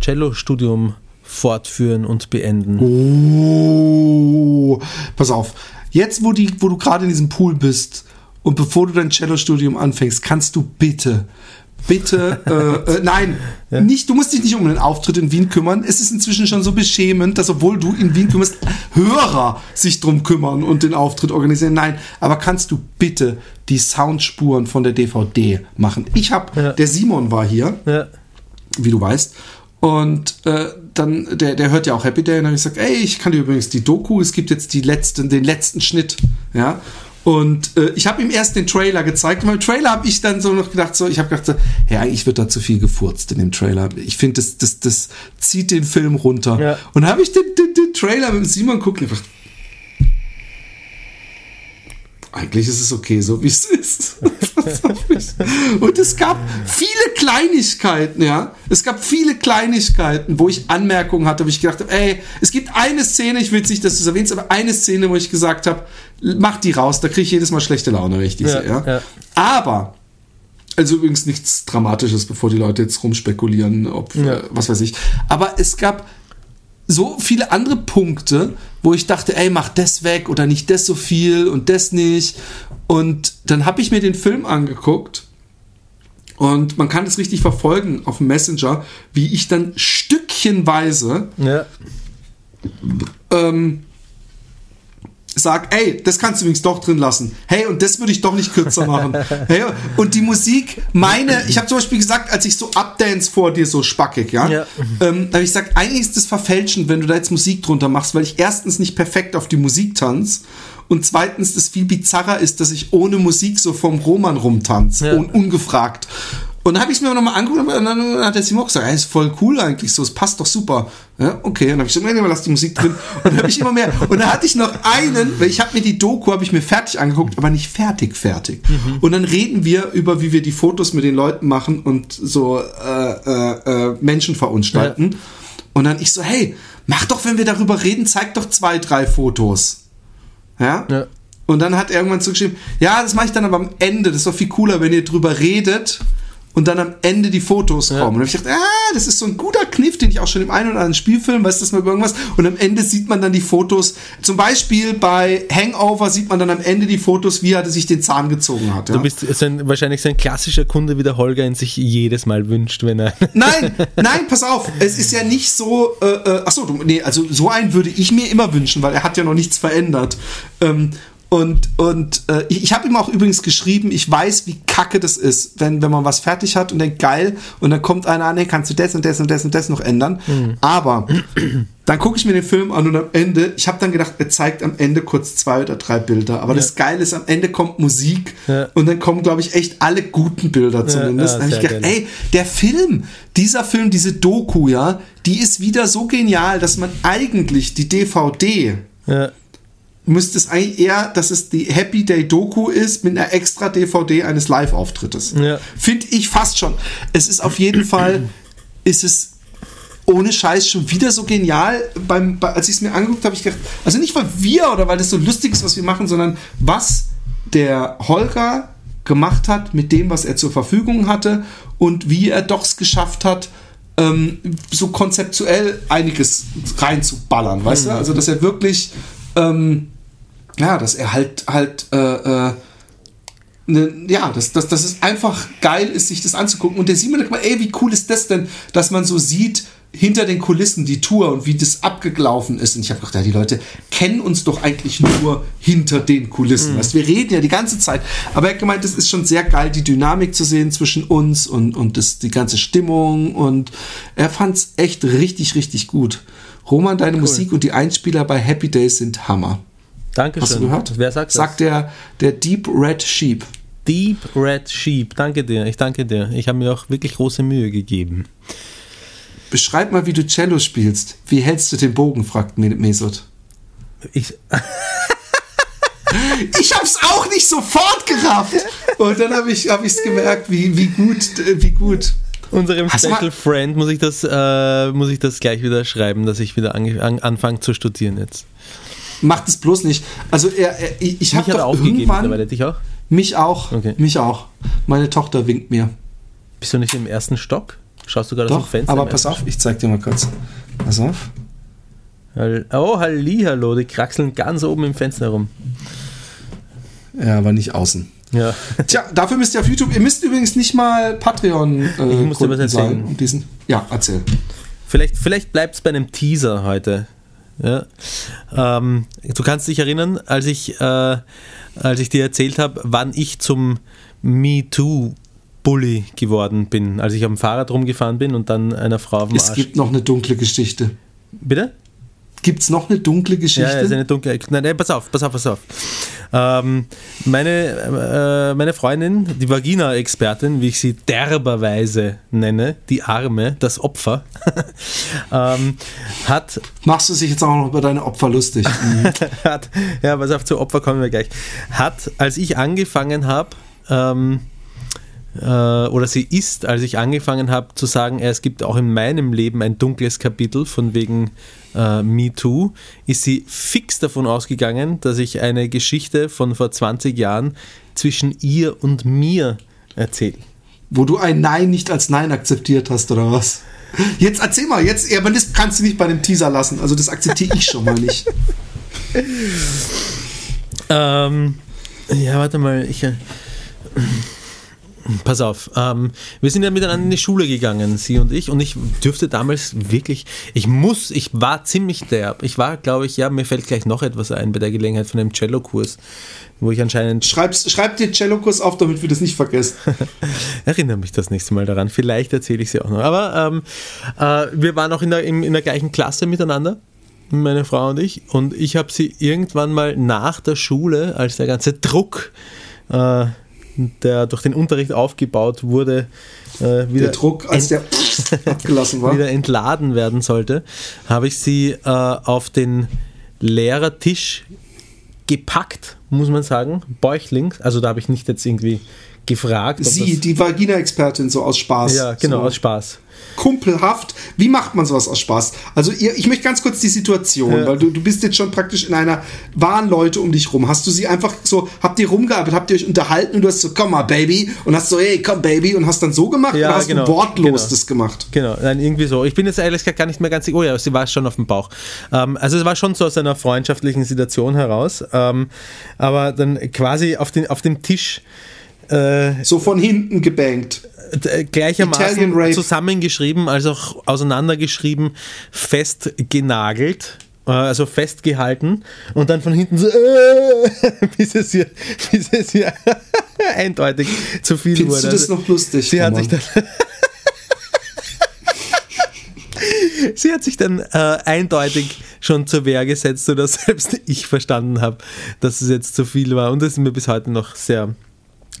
Speaker 5: Cello-Studium fortführen und beenden.
Speaker 4: Oh, pass auf. Jetzt, wo, die, wo du gerade in diesem Pool bist und bevor du dein Cello-Studium anfängst, kannst du bitte, bitte, äh, äh, nein, nicht, du musst dich nicht um den Auftritt in Wien kümmern. Es ist inzwischen schon so beschämend, dass obwohl du in Wien kümmerst, Hörer sich drum kümmern und den Auftritt organisieren. Nein, aber kannst du bitte die Soundspuren von der DVD machen? Ich habe,
Speaker 5: Ja.
Speaker 4: der Simon war hier
Speaker 5: Ja.
Speaker 4: wie du weißt. Und äh, dann, der, der hört ja auch Happy Day und dann habe ich gesagt, ey, ich kann dir übrigens die Doku, es gibt jetzt die letzten, den letzten Schnitt, ja. Und äh, ich habe ihm erst den Trailer gezeigt. Und beim Trailer habe ich dann so noch gedacht, so, ich habe gedacht, so, ja, eigentlich wird da zu viel gefurzt in dem Trailer. Ich finde, das, das, das zieht den Film runter.
Speaker 5: Ja.
Speaker 4: Und habe ich den, den, den Trailer mit Simon gucken und gedacht, eigentlich ist es okay, so wie es ist. und es gab viele Kleinigkeiten, ja. Es gab viele Kleinigkeiten, wo ich Anmerkungen hatte, wo ich gedacht habe, ey, es gibt eine Szene, ich will nicht, dass du es erwähnst, aber eine Szene, wo ich gesagt habe, mach die raus, da kriege ich jedes Mal schlechte Laune, wenn ich die
Speaker 5: Ja,
Speaker 4: sehe, ja.
Speaker 5: ja.
Speaker 4: Aber, also übrigens nichts Dramatisches, bevor die Leute jetzt rumspekulieren, ob,
Speaker 5: Ja.
Speaker 4: äh, was weiß ich. Aber es gab so viele andere Punkte, wo ich dachte, ey, mach das weg oder nicht das so viel und das nicht. Und dann habe ich mir den Film angeguckt und man kann es richtig verfolgen auf dem Messenger, wie ich dann stückchenweise
Speaker 5: Ja.
Speaker 4: ähm, sag, ey, das kannst du übrigens doch drin lassen. Hey, und das würde ich doch nicht kürzer machen. hey, und die Musik, meine, ich habe zum Beispiel gesagt, als ich so Updance vor dir so spackig, ja,
Speaker 5: Ja.
Speaker 4: ähm, da habe ich gesagt, eigentlich ist das verfälschend, wenn du da jetzt Musik drunter machst, weil ich erstens nicht perfekt auf die Musik tanz und zweitens das viel bizarrer ist, dass ich ohne Musik so vom Roman rumtanze,
Speaker 5: Ja.
Speaker 4: un ungefragt. Und dann habe ich es mir nochmal angeguckt und dann hat der Simon auch gesagt, ey, ist voll cool eigentlich so, es passt doch super. Ja, okay, und dann habe ich gesagt, nee, lass die Musik drin. Und dann habe ich immer mehr. Und dann hatte ich noch einen, weil ich habe mir die Doku, habe ich mir fertig angeguckt, aber nicht fertig, fertig. Und dann reden wir über, wie wir die Fotos mit den Leuten machen und so äh, äh, äh, Menschen verunstalten. Und dann ich so, hey, mach doch, wenn wir darüber reden, zeig doch zwei, drei Fotos. Ja?
Speaker 5: Ja.
Speaker 4: Und dann hat er irgendwann zugeschrieben, ja, das mache ich dann aber am Ende. Das ist doch viel cooler, wenn ihr drüber redet und dann am Ende die Fotos kommen. Und dann ich gedacht, ah, das ist so ein guter Kniff, den ich auch schon im einen oder anderen Spielfilm, weißt du, das mal über irgendwas. Und am Ende sieht man dann die Fotos. Zum Beispiel bei Hangover sieht man dann am Ende die Fotos, wie er sich den Zahn gezogen hat. Ja?
Speaker 5: Du bist so ein, wahrscheinlich so ein klassischer Kunde, wie der Holger ihn sich jedes Mal wünscht, wenn er.
Speaker 4: Nein, nein, pass auf. Es ist ja nicht so. Äh, äh, achso, nee, also so einen würde ich mir immer wünschen, weil er hat ja noch nichts verändert. Ähm, und und äh, ich, ich habe ihm auch übrigens geschrieben, ich weiß, wie kacke das ist, wenn, wenn man was fertig hat und denkt, geil, und dann kommt einer an, nee, kannst du das und das und das und das noch ändern. Aber dann gucke ich mir den Film an und am Ende, ich habe dann gedacht, er zeigt am Ende kurz zwei oder drei Bilder. Aber das Geile ist, am Ende kommt Musik
Speaker 5: Ja.
Speaker 4: und dann kommen, glaube ich, echt alle guten Bilder zumindest.
Speaker 5: ja,
Speaker 4: habe ich gedacht,
Speaker 5: geil.
Speaker 4: ey, der Film, dieser Film, diese Doku, ja, die ist wieder so genial, dass man eigentlich die DVD
Speaker 5: Ja.
Speaker 4: Müsste es eigentlich eher, dass es die Happy Day Doku ist mit einer extra DVD eines Live-Auftrittes.
Speaker 5: Ja.
Speaker 4: Finde ich fast schon. Es ist auf jeden Fall, ist es ohne Scheiß schon wieder so genial. Beim, bei, als ich es mir angeguckt habe, ich gedacht, also nicht weil wir oder weil das so lustig ist, was wir machen, sondern was der Holger gemacht hat mit dem, was er zur Verfügung hatte und wie er doch es geschafft hat, ähm, so konzeptuell einiges reinzuballern, weißt du? Also, dass er wirklich ähm, ja, dass er halt halt äh, äh, ne, ja, dass, dass, dass es einfach geil ist, sich das anzugucken. Und der Simon sagt mal, ey, wie cool ist das denn, dass man so sieht, hinter den Kulissen die Tour und wie das abgelaufen ist. Und ich habe gedacht, ja, die Leute kennen uns doch eigentlich nur hinter den Kulissen. Weißt, wir reden ja die ganze Zeit. Aber er hat gemeint, es ist schon sehr geil, die Dynamik zu sehen zwischen uns und, und das, die ganze Stimmung. Und er fand es echt richtig, richtig gut. Roman, deine Musik und die Einspieler bei Happy Days sind Hammer.
Speaker 5: Dankeschön.
Speaker 4: Hast du gehört?
Speaker 5: Wer sagt das?
Speaker 4: Sagt der, der Deep Red Sheep.
Speaker 5: Deep Red Sheep. Danke dir. Ich danke dir. Ich habe mir auch wirklich große Mühe gegeben.
Speaker 4: Beschreib mal, wie du Cello spielst. Wie hältst du den Bogen? fragt Me- Mesut.
Speaker 5: Ich,
Speaker 4: Ich hab's auch nicht sofort gerafft. Und dann habe ich es gemerkt, wie, wie gut, wie gut.
Speaker 5: unserem
Speaker 4: Hast
Speaker 5: Special Friend muss ich das, äh, muss ich das gleich wieder schreiben, dass ich wieder ange an, anfange zu studieren jetzt.
Speaker 4: Macht es bloß nicht. Also er, er, ich habe doch
Speaker 5: aufgegeben
Speaker 4: irgendwann.
Speaker 5: Dich auch?
Speaker 4: mich auch,
Speaker 5: Okay.
Speaker 4: mich auch. Meine Tochter winkt mir.
Speaker 5: Bist du nicht im ersten Stock? Schaust du gerade aus
Speaker 4: Doch,
Speaker 5: dem Fenster?
Speaker 4: aber pass auf, ich zeig dir mal kurz. Pass auf.
Speaker 5: Oh, Hallihallo, die kraxeln ganz oben im Fenster herum.
Speaker 4: Ja, aber nicht außen.
Speaker 5: Ja.
Speaker 4: Tja, dafür müsst ihr auf YouTube. Ihr müsst übrigens nicht mal Patreon äh,
Speaker 5: Ich muss dir was erzählen.
Speaker 4: sein, um diesen. Ja, erzähl.
Speaker 5: Vielleicht, vielleicht bleibt es bei einem Teaser heute. Ja. Ähm, du kannst dich erinnern, als ich, äh, als ich dir erzählt habe, wann ich zum MeToo-Bully geworden bin, als ich auf dem Fahrrad rumgefahren bin und dann einer Frau auf dem
Speaker 4: Es
Speaker 5: Arsch.
Speaker 4: gibt noch eine dunkle Geschichte.
Speaker 5: Bitte?
Speaker 4: Gibt's noch eine dunkle Geschichte?
Speaker 5: Ja, ist eine dunkle. Nein, nein, pass auf, pass auf, pass auf. Ähm, meine, äh, meine Freundin, die Vagina-Expertin, wie ich sie derberweise nenne, die Arme, das Opfer, ähm, hat
Speaker 4: Machst du sich jetzt auch noch über deine Opfer lustig?
Speaker 5: Hat, ja, pass auf, zu Opfer kommen wir gleich, hat, als ich angefangen habe, ähm, äh, oder sie ist, als ich angefangen habe zu sagen, es gibt auch in meinem Leben ein dunkles Kapitel von wegen äh, MeToo, ist sie fix davon ausgegangen, dass ich eine Geschichte von vor 20 Jahren zwischen ihr und mir erzähle.
Speaker 4: Wo du ein Nein nicht als Nein akzeptiert hast, oder was? Jetzt erzähl mal, jetzt, ja, aber das kannst du nicht bei dem Teaser lassen. Also das akzeptiere ich schon mal nicht.
Speaker 5: Ähm, ja, warte mal, ich. Äh, pass auf, ähm, wir sind ja miteinander in die Schule gegangen, sie und ich, und ich dürfte damals wirklich, ich muss, ich war ziemlich derb. Ich war, glaube ich, ja, mir fällt gleich noch etwas ein bei der Gelegenheit von dem Cello-Kurs, wo ich anscheinend
Speaker 4: Schreib's, schreib dir Cellokurs auf, damit wir das nicht vergessen.
Speaker 5: Erinnere mich das nächste Mal daran. Vielleicht erzähle ich sie auch noch. Aber ähm, äh, wir waren auch in der, in, in der gleichen Klasse miteinander, meine Frau und ich. Und ich habe sie irgendwann mal nach der Schule, als der ganze Druck, äh, der durch den Unterricht aufgebaut wurde, äh, wieder,
Speaker 4: Der Druck, als der abgelassen war.
Speaker 5: wieder entladen werden sollte, habe ich sie äh, auf den Lehrertisch gepackt, muss man sagen, bäuchlings. Also da habe ich nicht jetzt irgendwie gefragt.
Speaker 4: Sie, die Vagina-Expertin, so aus Spaß.
Speaker 5: ja, genau,
Speaker 4: so.
Speaker 5: aus Spaß.
Speaker 4: Kumpelhaft. Wie macht man sowas aus Spaß? Also ihr, ich möchte ganz kurz die Situation,
Speaker 5: Ja.
Speaker 4: weil du, du bist jetzt schon praktisch in einer, waren Leute um dich rum. Hast du sie einfach so, habt ihr rumgearbeitet, habt ihr euch unterhalten und du hast so, komm mal, Baby, und hast so, hey, komm, Baby, und hast dann so gemacht
Speaker 5: Ja,
Speaker 4: oder hast
Speaker 5: genau,
Speaker 4: du wortlos
Speaker 5: genau.
Speaker 4: das gemacht?
Speaker 5: Genau, nein, irgendwie so. Ich bin jetzt ehrlich gesagt gar nicht mehr ganz sicher. Oh ja, sie war schon auf dem Bauch. Ähm, also es war schon so aus einer freundschaftlichen Situation heraus. Ähm, aber dann quasi auf, den, auf dem Tisch äh,
Speaker 4: So von hinten gebankt.
Speaker 5: äh, gleichermaßen zusammengeschrieben, als auch auseinandergeschrieben, festgenagelt. äh, Also festgehalten und dann von hinten so, äh, bis es ihr, bis es ihr eindeutig zu viel
Speaker 4: Findest
Speaker 5: wurde.
Speaker 4: du das noch lustig?
Speaker 5: Sie hat
Speaker 4: Roman?
Speaker 5: sich dann. Sie hat sich dann äh, eindeutig schon zur Wehr gesetzt, sodass selbst ich verstanden habe, dass es jetzt zu viel war. Und das ist mir bis heute noch sehr,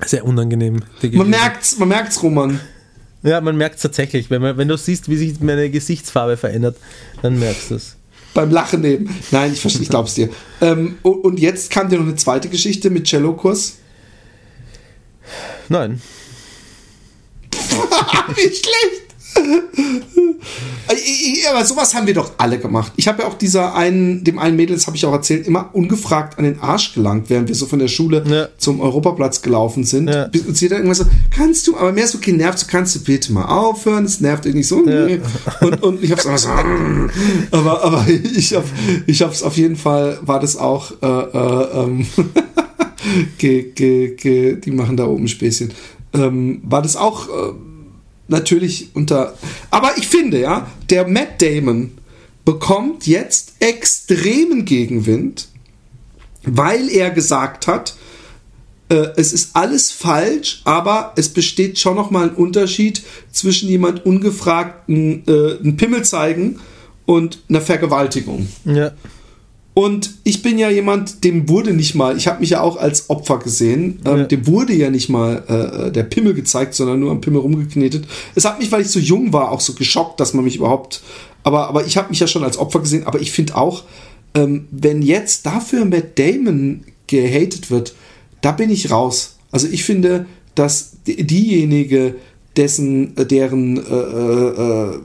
Speaker 5: sehr unangenehm.
Speaker 4: man merkt's, man merkt's, Roman.
Speaker 5: Ja, man merkt es tatsächlich. Wenn, man, wenn du siehst, wie sich meine Gesichtsfarbe verändert, dann merkst du es.
Speaker 4: Beim Lachen eben. Nein, ich verstehe, ich glaub's dir. Ähm, und, und jetzt kam dir noch eine zweite Geschichte mit Cellokurs.
Speaker 5: Nein.
Speaker 4: Wie schlecht. Ja, aber sowas haben wir doch alle gemacht. Ich habe ja auch dieser einen, dem einen Mädel, das habe ich auch erzählt, immer ungefragt an den Arsch gelangt, während wir so von der Schule
Speaker 5: Ja.
Speaker 4: zum Europaplatz gelaufen sind.
Speaker 5: Ja.
Speaker 4: Bis- Und sie dann irgendwann so, kannst du, aber mehr so genervt, so kannst du bitte mal aufhören, es nervt irgendwie so. nee. Und, und ich hab's einfach so, aber, aber ich hab, ich hab's auf jeden Fall, war das auch, äh, äh, ähm, ge, ge, ge, die machen da oben Späßchen. Ähm, war das auch äh, natürlich unter. Aber ich finde, ja, der Matt Damon bekommt jetzt extremen Gegenwind, weil er gesagt hat, äh, es ist alles falsch, aber es besteht schon noch mal ein Unterschied zwischen jemand ungefragt äh, einen Pimmel zeigen und einer Vergewaltigung.
Speaker 5: Ja.
Speaker 4: Und ich bin ja jemand, dem wurde nicht mal, ich habe mich ja auch als Opfer gesehen, ähm,
Speaker 5: Ja.
Speaker 4: dem wurde ja nicht mal äh, der Pimmel gezeigt, sondern nur am Pimmel rumgeknetet. Es hat mich, weil ich so jung war, auch so geschockt, dass man mich überhaupt, aber, aber ich habe mich ja schon als Opfer gesehen, aber ich finde auch, ähm, wenn jetzt dafür Matt Damon gehatet wird, da bin ich raus. Also ich finde, dass die- diejenige, dessen, äh, deren, äh, äh, äh,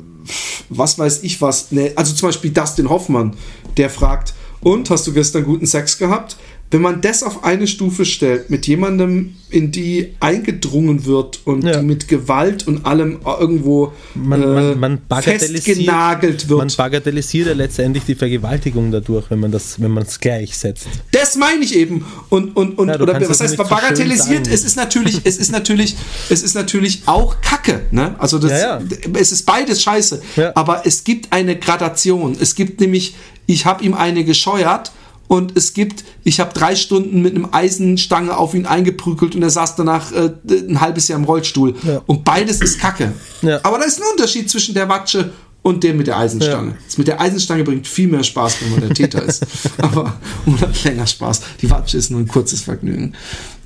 Speaker 4: was weiß ich was, ne, also zum Beispiel Dustin Hoffmann, der fragt, und hast du gestern guten Sex gehabt? Wenn man das auf eine Stufe stellt, mit jemandem, in die eingedrungen wird und
Speaker 5: Ja.
Speaker 4: die mit Gewalt und allem irgendwo
Speaker 5: Man,
Speaker 4: äh,
Speaker 5: man, man bagatellisiert,
Speaker 4: festgenagelt wird.
Speaker 5: man bagatellisiert ja letztendlich die Vergewaltigung dadurch, wenn man das, wenn man es gleichsetzt.
Speaker 4: Das meine ich eben. Und, und, und
Speaker 5: Ja,
Speaker 4: oder was heißt
Speaker 5: so
Speaker 4: bagatellisiert? Es ist natürlich, es ist natürlich, es ist natürlich auch Kacke. Ne? Also das,
Speaker 5: Ja,
Speaker 4: es ist beides scheiße. Aber es gibt eine Gradation. Es gibt nämlich, ich habe ihm eine gescheuert. Und es gibt, ich habe drei Stunden mit einem Eisenstange auf ihn eingeprügelt und er saß danach äh, ein halbes Jahr im Rollstuhl.
Speaker 5: Ja.
Speaker 4: Und beides ist Kacke.
Speaker 5: Ja.
Speaker 4: Aber da ist ein Unterschied zwischen der Watsche und dem mit der Eisenstange.
Speaker 5: Ja.
Speaker 4: Das mit der Eisenstange bringt viel mehr Spaß, wenn man der Täter ist. Aber man hat länger Spaß. Die Watsche ist nur ein kurzes Vergnügen.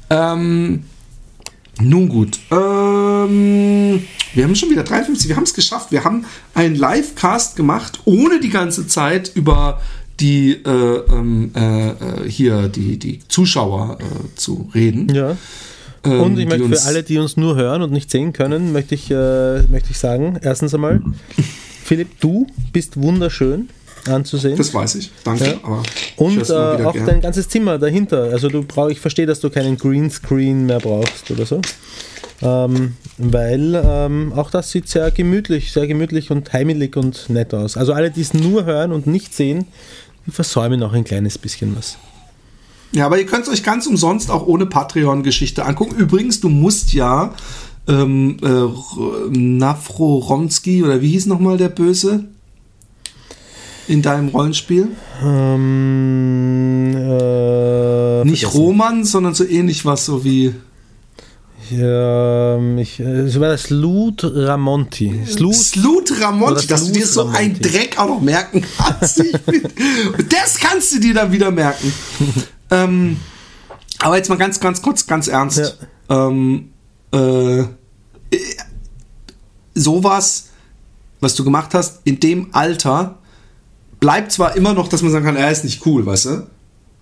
Speaker 4: Ähm, nun gut. Ähm, wir haben schon wieder 53. Wir haben es geschafft. Wir haben einen Live-Cast gemacht, ohne die ganze Zeit über die äh, ähm, äh, hier die, die Zuschauer äh, zu reden.
Speaker 5: Ja.
Speaker 4: Ähm,
Speaker 5: Und ich möchte für alle, die uns nur hören und nicht sehen können, möchte ich, äh, möchte ich sagen, erstens einmal, Philipp, du bist wunderschön anzusehen.
Speaker 4: Das weiß ich. Danke.
Speaker 5: Ja. Und äh, auch
Speaker 4: gern.
Speaker 5: dein ganzes Zimmer dahinter. Also du brauch, ich verstehe, dass du keinen Greenscreen mehr brauchst oder so. Ähm, weil ähm, auch das sieht sehr gemütlich, sehr gemütlich und heimelig und nett aus. Also alle, die es nur hören und nicht sehen, die versäumen auch ein kleines bisschen was.
Speaker 4: Ja, aber ihr könnt es euch ganz umsonst auch ohne Patreon-Geschichte angucken. Übrigens, du musst ja ähm, äh, Nafroronski oder wie hieß nochmal der Böse in deinem Rollenspiel?
Speaker 5: Ähm, äh,
Speaker 4: Nicht
Speaker 5: vergessen.
Speaker 4: Roman, sondern so ähnlich was, so wie
Speaker 5: ähm, ich, äh, es war das Lut Ramonti. Slut,
Speaker 4: Slut Ramonti, dass du dir
Speaker 5: Slut
Speaker 4: so einen
Speaker 5: Ramonti.
Speaker 4: Dreck auch noch merken kannst. Das kannst du dir dann wieder merken. ähm, aber jetzt mal ganz, ganz kurz, ganz ernst. Ähm, äh, sowas, was du gemacht hast, in dem Alter, bleibt zwar immer noch, dass man sagen kann, er ist nicht cool, weißt du?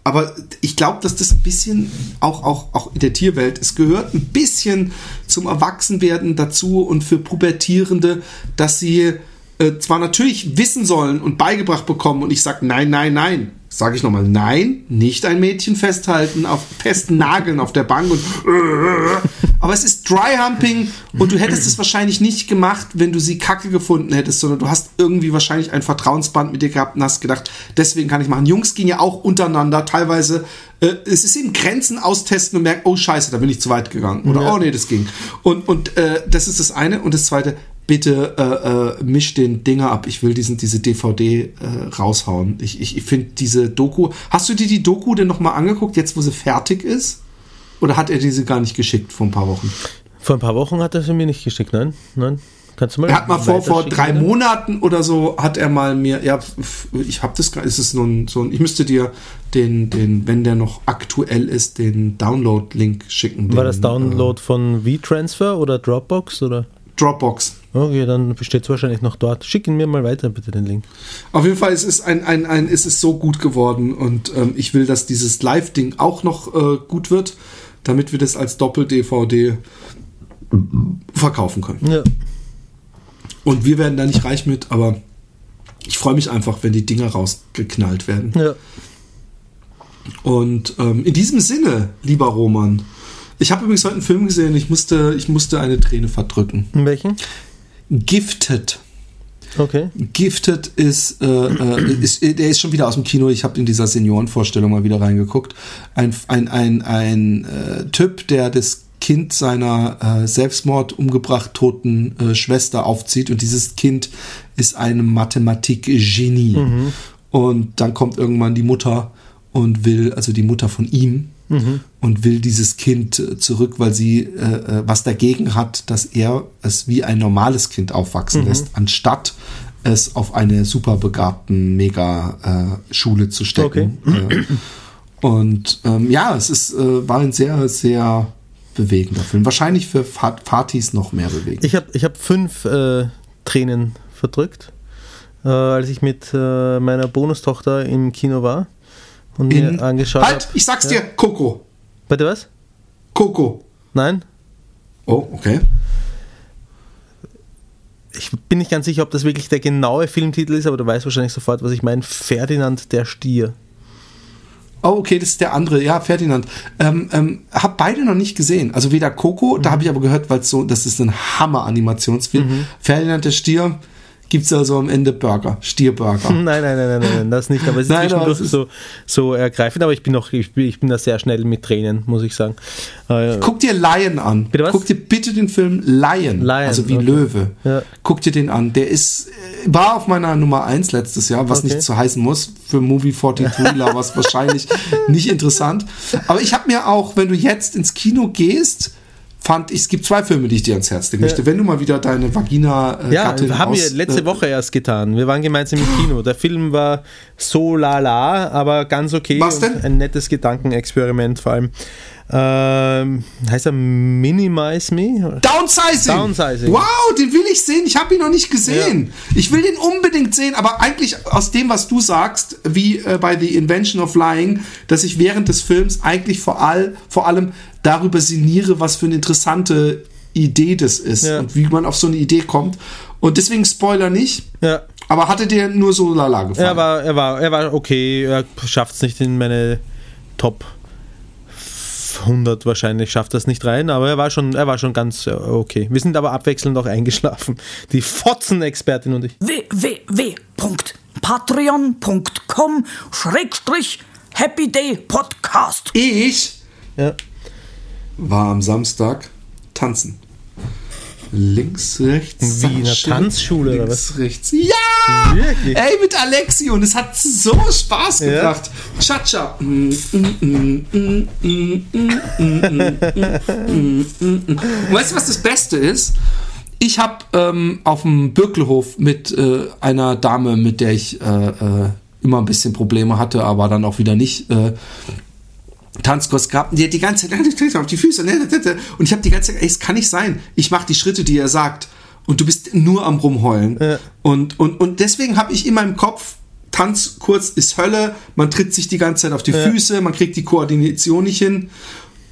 Speaker 4: Aber ich glaube, dass das ein bisschen, auch, auch, auch in der Tierwelt, es gehört ein bisschen zum Erwachsenwerden dazu und für Pubertierende, dass sie äh, zwar natürlich wissen sollen und beigebracht bekommen und ich sage nein, nein, nein. Sage ich nochmal, nein, nicht ein Mädchen festhalten, auf festen Nageln auf der Bank und aber es ist Dry Humping und du hättest es wahrscheinlich nicht gemacht, wenn du sie kacke gefunden hättest, sondern du hast irgendwie wahrscheinlich ein Vertrauensband mit dir gehabt und hast gedacht, deswegen kann ich machen. Jungs gehen ja auch untereinander teilweise, äh, es ist eben Grenzen austesten und merken, oh scheiße, da bin ich zu weit gegangen. Oder
Speaker 5: Ja.
Speaker 4: oh nee, das ging. Und, und äh, das ist das eine. Und das zweite, bitte äh, äh, misch den Dinger ab. Ich will diesen, diese DVD äh, raushauen. Ich, ich, ich finde diese Doku. Hast du dir die Doku denn nochmal angeguckt, jetzt wo sie fertig ist? Oder hat er diese gar nicht geschickt vor ein paar Wochen?
Speaker 5: vor ein paar Wochen hat er sie mir nicht geschickt, nein? Nein. Kannst du mal
Speaker 4: Er hat mal vor, vor drei
Speaker 5: bitte?
Speaker 4: Monaten oder so, hat er mal mir, ja, ich habe das, gar- ist es nun so ein, ich müsste dir den, den, wenn der noch aktuell ist, den Download-Link schicken.
Speaker 5: War
Speaker 4: den,
Speaker 5: das Download von V-Transfer oder Dropbox oder?
Speaker 4: Dropbox.
Speaker 5: Okay, dann steht es wahrscheinlich noch dort. Schick ihn mir mal weiter, bitte, den Link.
Speaker 4: Auf jeden Fall es ist ein, ein, ein, es ist so gut geworden und ähm, ich will, dass dieses Live-Ding auch noch äh, gut wird, damit wir das als Doppel-DVD verkaufen können.
Speaker 5: Ja.
Speaker 4: Und wir werden da nicht reich mit, aber ich freue mich einfach, wenn die Dinger rausgeknallt werden.
Speaker 5: Ja.
Speaker 4: Und ähm, in diesem Sinne, lieber Roman, ich habe übrigens heute einen Film gesehen, ich musste, ich musste eine Träne verdrücken.
Speaker 5: In welchen?
Speaker 4: Gifted.
Speaker 5: Okay.
Speaker 4: Gifted ist, äh, äh, ist, der ist schon wieder aus dem Kino. Ich habe in dieser Seniorenvorstellung mal wieder reingeguckt. Ein, ein, ein, ein äh, Typ, der das Kind seiner äh, Selbstmord umgebracht toten äh, Schwester aufzieht und dieses Kind ist ein Mathematik-Genie. Und dann kommt irgendwann die Mutter und will, also die Mutter von ihm, und will dieses Kind äh, zurück, weil sie äh, äh, was dagegen hat, dass er es wie ein normales Kind aufwachsen lässt, anstatt es auf eine superbegabten Mega-Schule zu stecken. Äh, und ähm, ja, es ist, äh, war ein sehr, sehr bewegender Film. Wahrscheinlich für Fat Fatis noch mehr bewegend.
Speaker 5: Ich habe ich hab fünf äh, Tränen verdrückt, äh, als ich mit äh, meiner Bonustochter im Kino war und
Speaker 4: In,
Speaker 5: mir angeschaut
Speaker 4: halt,
Speaker 5: habe.
Speaker 4: ich sag's dir, Coco.
Speaker 5: Bitte was?
Speaker 4: Coco.
Speaker 5: Nein?
Speaker 4: Oh, okay.
Speaker 5: Ich bin nicht ganz sicher, ob das wirklich der genaue Filmtitel ist, aber du weißt wahrscheinlich sofort, was ich meine. Ferdinand der Stier.
Speaker 4: Oh, okay, das ist der andere. Ja, Ferdinand. Ähm, ähm, hab beide noch nicht gesehen. Also weder Coco,
Speaker 5: Mhm.
Speaker 4: da habe ich aber gehört, weil so, das ist ein Hammer-Animationsfilm.
Speaker 5: Mhm.
Speaker 4: Ferdinand der Stier gibt's also am Ende Burger, Stierburger.
Speaker 5: Nein, nein, nein, nein, nein, das nicht. Aber es ist
Speaker 4: Nein,
Speaker 5: zwischendurch
Speaker 4: es ist-
Speaker 5: so, so ergreifend. Aber ich bin noch, ich bin, ich bin da sehr schnell mit Tränen, muss ich sagen. Äh,
Speaker 4: Guck dir Lion an.
Speaker 5: Bitte was?
Speaker 4: Guck dir bitte den Film Lion,
Speaker 5: Lion,
Speaker 4: also wie
Speaker 5: okay.
Speaker 4: Löwe.
Speaker 5: Ja.
Speaker 4: Guck dir den an. Der ist, äh, war auf meiner Nummer 1 letztes Jahr, was
Speaker 5: Okay.
Speaker 4: nicht zu heißen muss. Für Movie 42 war es wahrscheinlich nicht interessant. Aber ich habe mir auch, wenn du jetzt ins Kino gehst, fand ich, es gibt zwei Filme, die ich dir ans Herz legen möchte. Wenn du mal wieder deine Vagina äh,
Speaker 5: Ja,
Speaker 4: Gattin
Speaker 5: haben
Speaker 4: aus-
Speaker 5: wir letzte
Speaker 4: äh,
Speaker 5: Woche erst getan. Wir waren gemeinsam im Kino. Der Film war so lala, aber ganz okay.
Speaker 4: Was denn?
Speaker 5: Ein nettes Gedankenexperiment vor allem. Ähm, heißt er Minimize Me?
Speaker 4: Downsizing.
Speaker 5: Downsizing.
Speaker 4: Wow, den will ich sehen. Ich habe ihn noch nicht gesehen. Ich will den unbedingt sehen, aber eigentlich aus dem, was du sagst, wie äh, bei The Invention of Lying, dass ich während des Films eigentlich vor, all, vor allem darüber sinniere, was für eine interessante Idee das ist
Speaker 5: Ja.
Speaker 4: und wie man auf so eine Idee kommt. Und deswegen Spoiler nicht.
Speaker 5: Ja.
Speaker 4: Aber hatte dir nur so lala gefallen?
Speaker 5: Er war, er war, er war okay. Er schafft es nicht in meine Top 100 wahrscheinlich, schafft das nicht rein, aber er war schon, er war schon ganz äh, okay. Wir sind aber abwechselnd auch eingeschlafen. Die Fotzen-Expertin und ich.
Speaker 1: www.patreon.com Schrägstrich Happy Day Podcast.
Speaker 4: ich
Speaker 5: Ja.
Speaker 4: war am Samstag tanzen. Links, rechts.
Speaker 5: Wie in
Speaker 4: der
Speaker 5: Tanzschule links, oder
Speaker 4: was? rechts. Ja!
Speaker 5: Wirklich?
Speaker 4: Ey, mit Alexi und es hat so Spaß
Speaker 5: gemacht.
Speaker 4: Ja? Cha-cha. weißt du, was das Beste ist? Ich habe ähm, auf dem Birkelhof mit äh, einer Dame, mit der ich äh, äh, immer ein bisschen Probleme hatte, aber dann auch wieder nicht, äh, Tanzkurs gehabt und die hat die ganze Zeit auf die Füße ne, und ich habe die ganze Zeit, ey, es kann nicht sein. Ich mache die Schritte, die er sagt und du bist nur am rumheulen.
Speaker 5: Ja.
Speaker 4: Und, und, und deswegen habe ich in meinem Kopf, Tanzkurs ist Hölle, man tritt sich die ganze Zeit auf die Füße, man kriegt die Koordination nicht hin.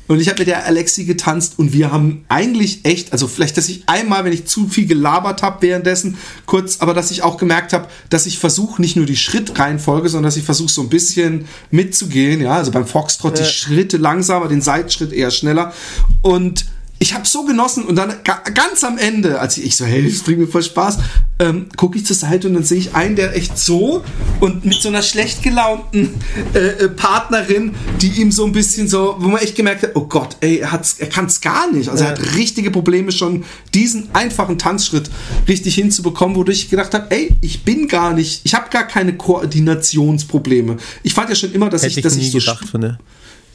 Speaker 4: Und ich habe mit der Alexi getanzt und wir haben eigentlich echt, also vielleicht, dass ich einmal, wenn ich zu viel gelabert habe währenddessen, kurz, aber dass ich auch gemerkt habe, dass ich versuche, nicht nur die Schrittreihenfolge, sondern dass ich versuche, so ein bisschen mitzugehen. Ja, also beim Foxtrot die Schritte langsamer, den Seitschritt eher schneller. Und ich habe so genossen und dann ga, ganz am Ende, als ich, ich so, hey, das bringt mir voll Spaß, ähm, gucke ich zur Seite und dann sehe ich einen, der echt so und mit so einer schlecht gelaunten äh, äh, Partnerin, die ihm so ein bisschen so, wo man echt gemerkt hat, oh Gott, ey, er, er kann es gar nicht. Also er hat richtige Probleme schon, diesen einfachen Tanzschritt richtig hinzubekommen, wodurch ich gedacht habe, ey, ich bin gar nicht, ich habe gar keine Koordinationsprobleme. Ich fand ja schon immer, dass
Speaker 5: Hätte
Speaker 4: ich,
Speaker 5: ich
Speaker 4: dass
Speaker 5: nie
Speaker 4: ich so
Speaker 5: gedacht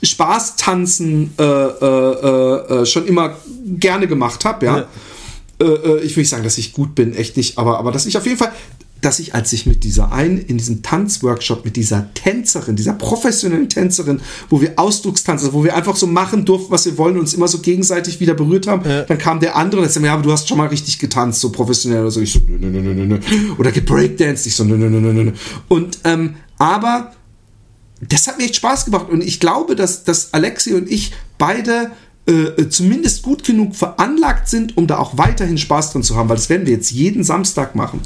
Speaker 5: von der.
Speaker 4: Spaß tanzen äh, äh, äh, schon immer gerne gemacht habe, ja. Äh, äh, ich will nicht sagen, dass ich gut bin, echt nicht, aber, aber dass ich auf jeden Fall, dass ich, als ich mit dieser einen, in diesem Tanzworkshop mit dieser Tänzerin, dieser professionellen Tänzerin, wo wir Ausdruckstanz, also wo wir einfach so machen durften, was wir wollen und uns immer so gegenseitig wieder berührt haben, dann kam der andere und sagte mir, ja, aber du hast schon mal richtig getanzt, so professionell oder so. Ich so, nö, nö, nö, nö, nö. Oder gebreakdanced. Ich so, nö, nö, nö, nö, nö. Und, ähm, aber das hat mir echt Spaß gemacht und ich glaube, dass, dass Alexi und ich beide äh, zumindest gut genug veranlagt sind, um da auch weiterhin Spaß dran zu haben, weil das werden wir jetzt jeden Samstag machen.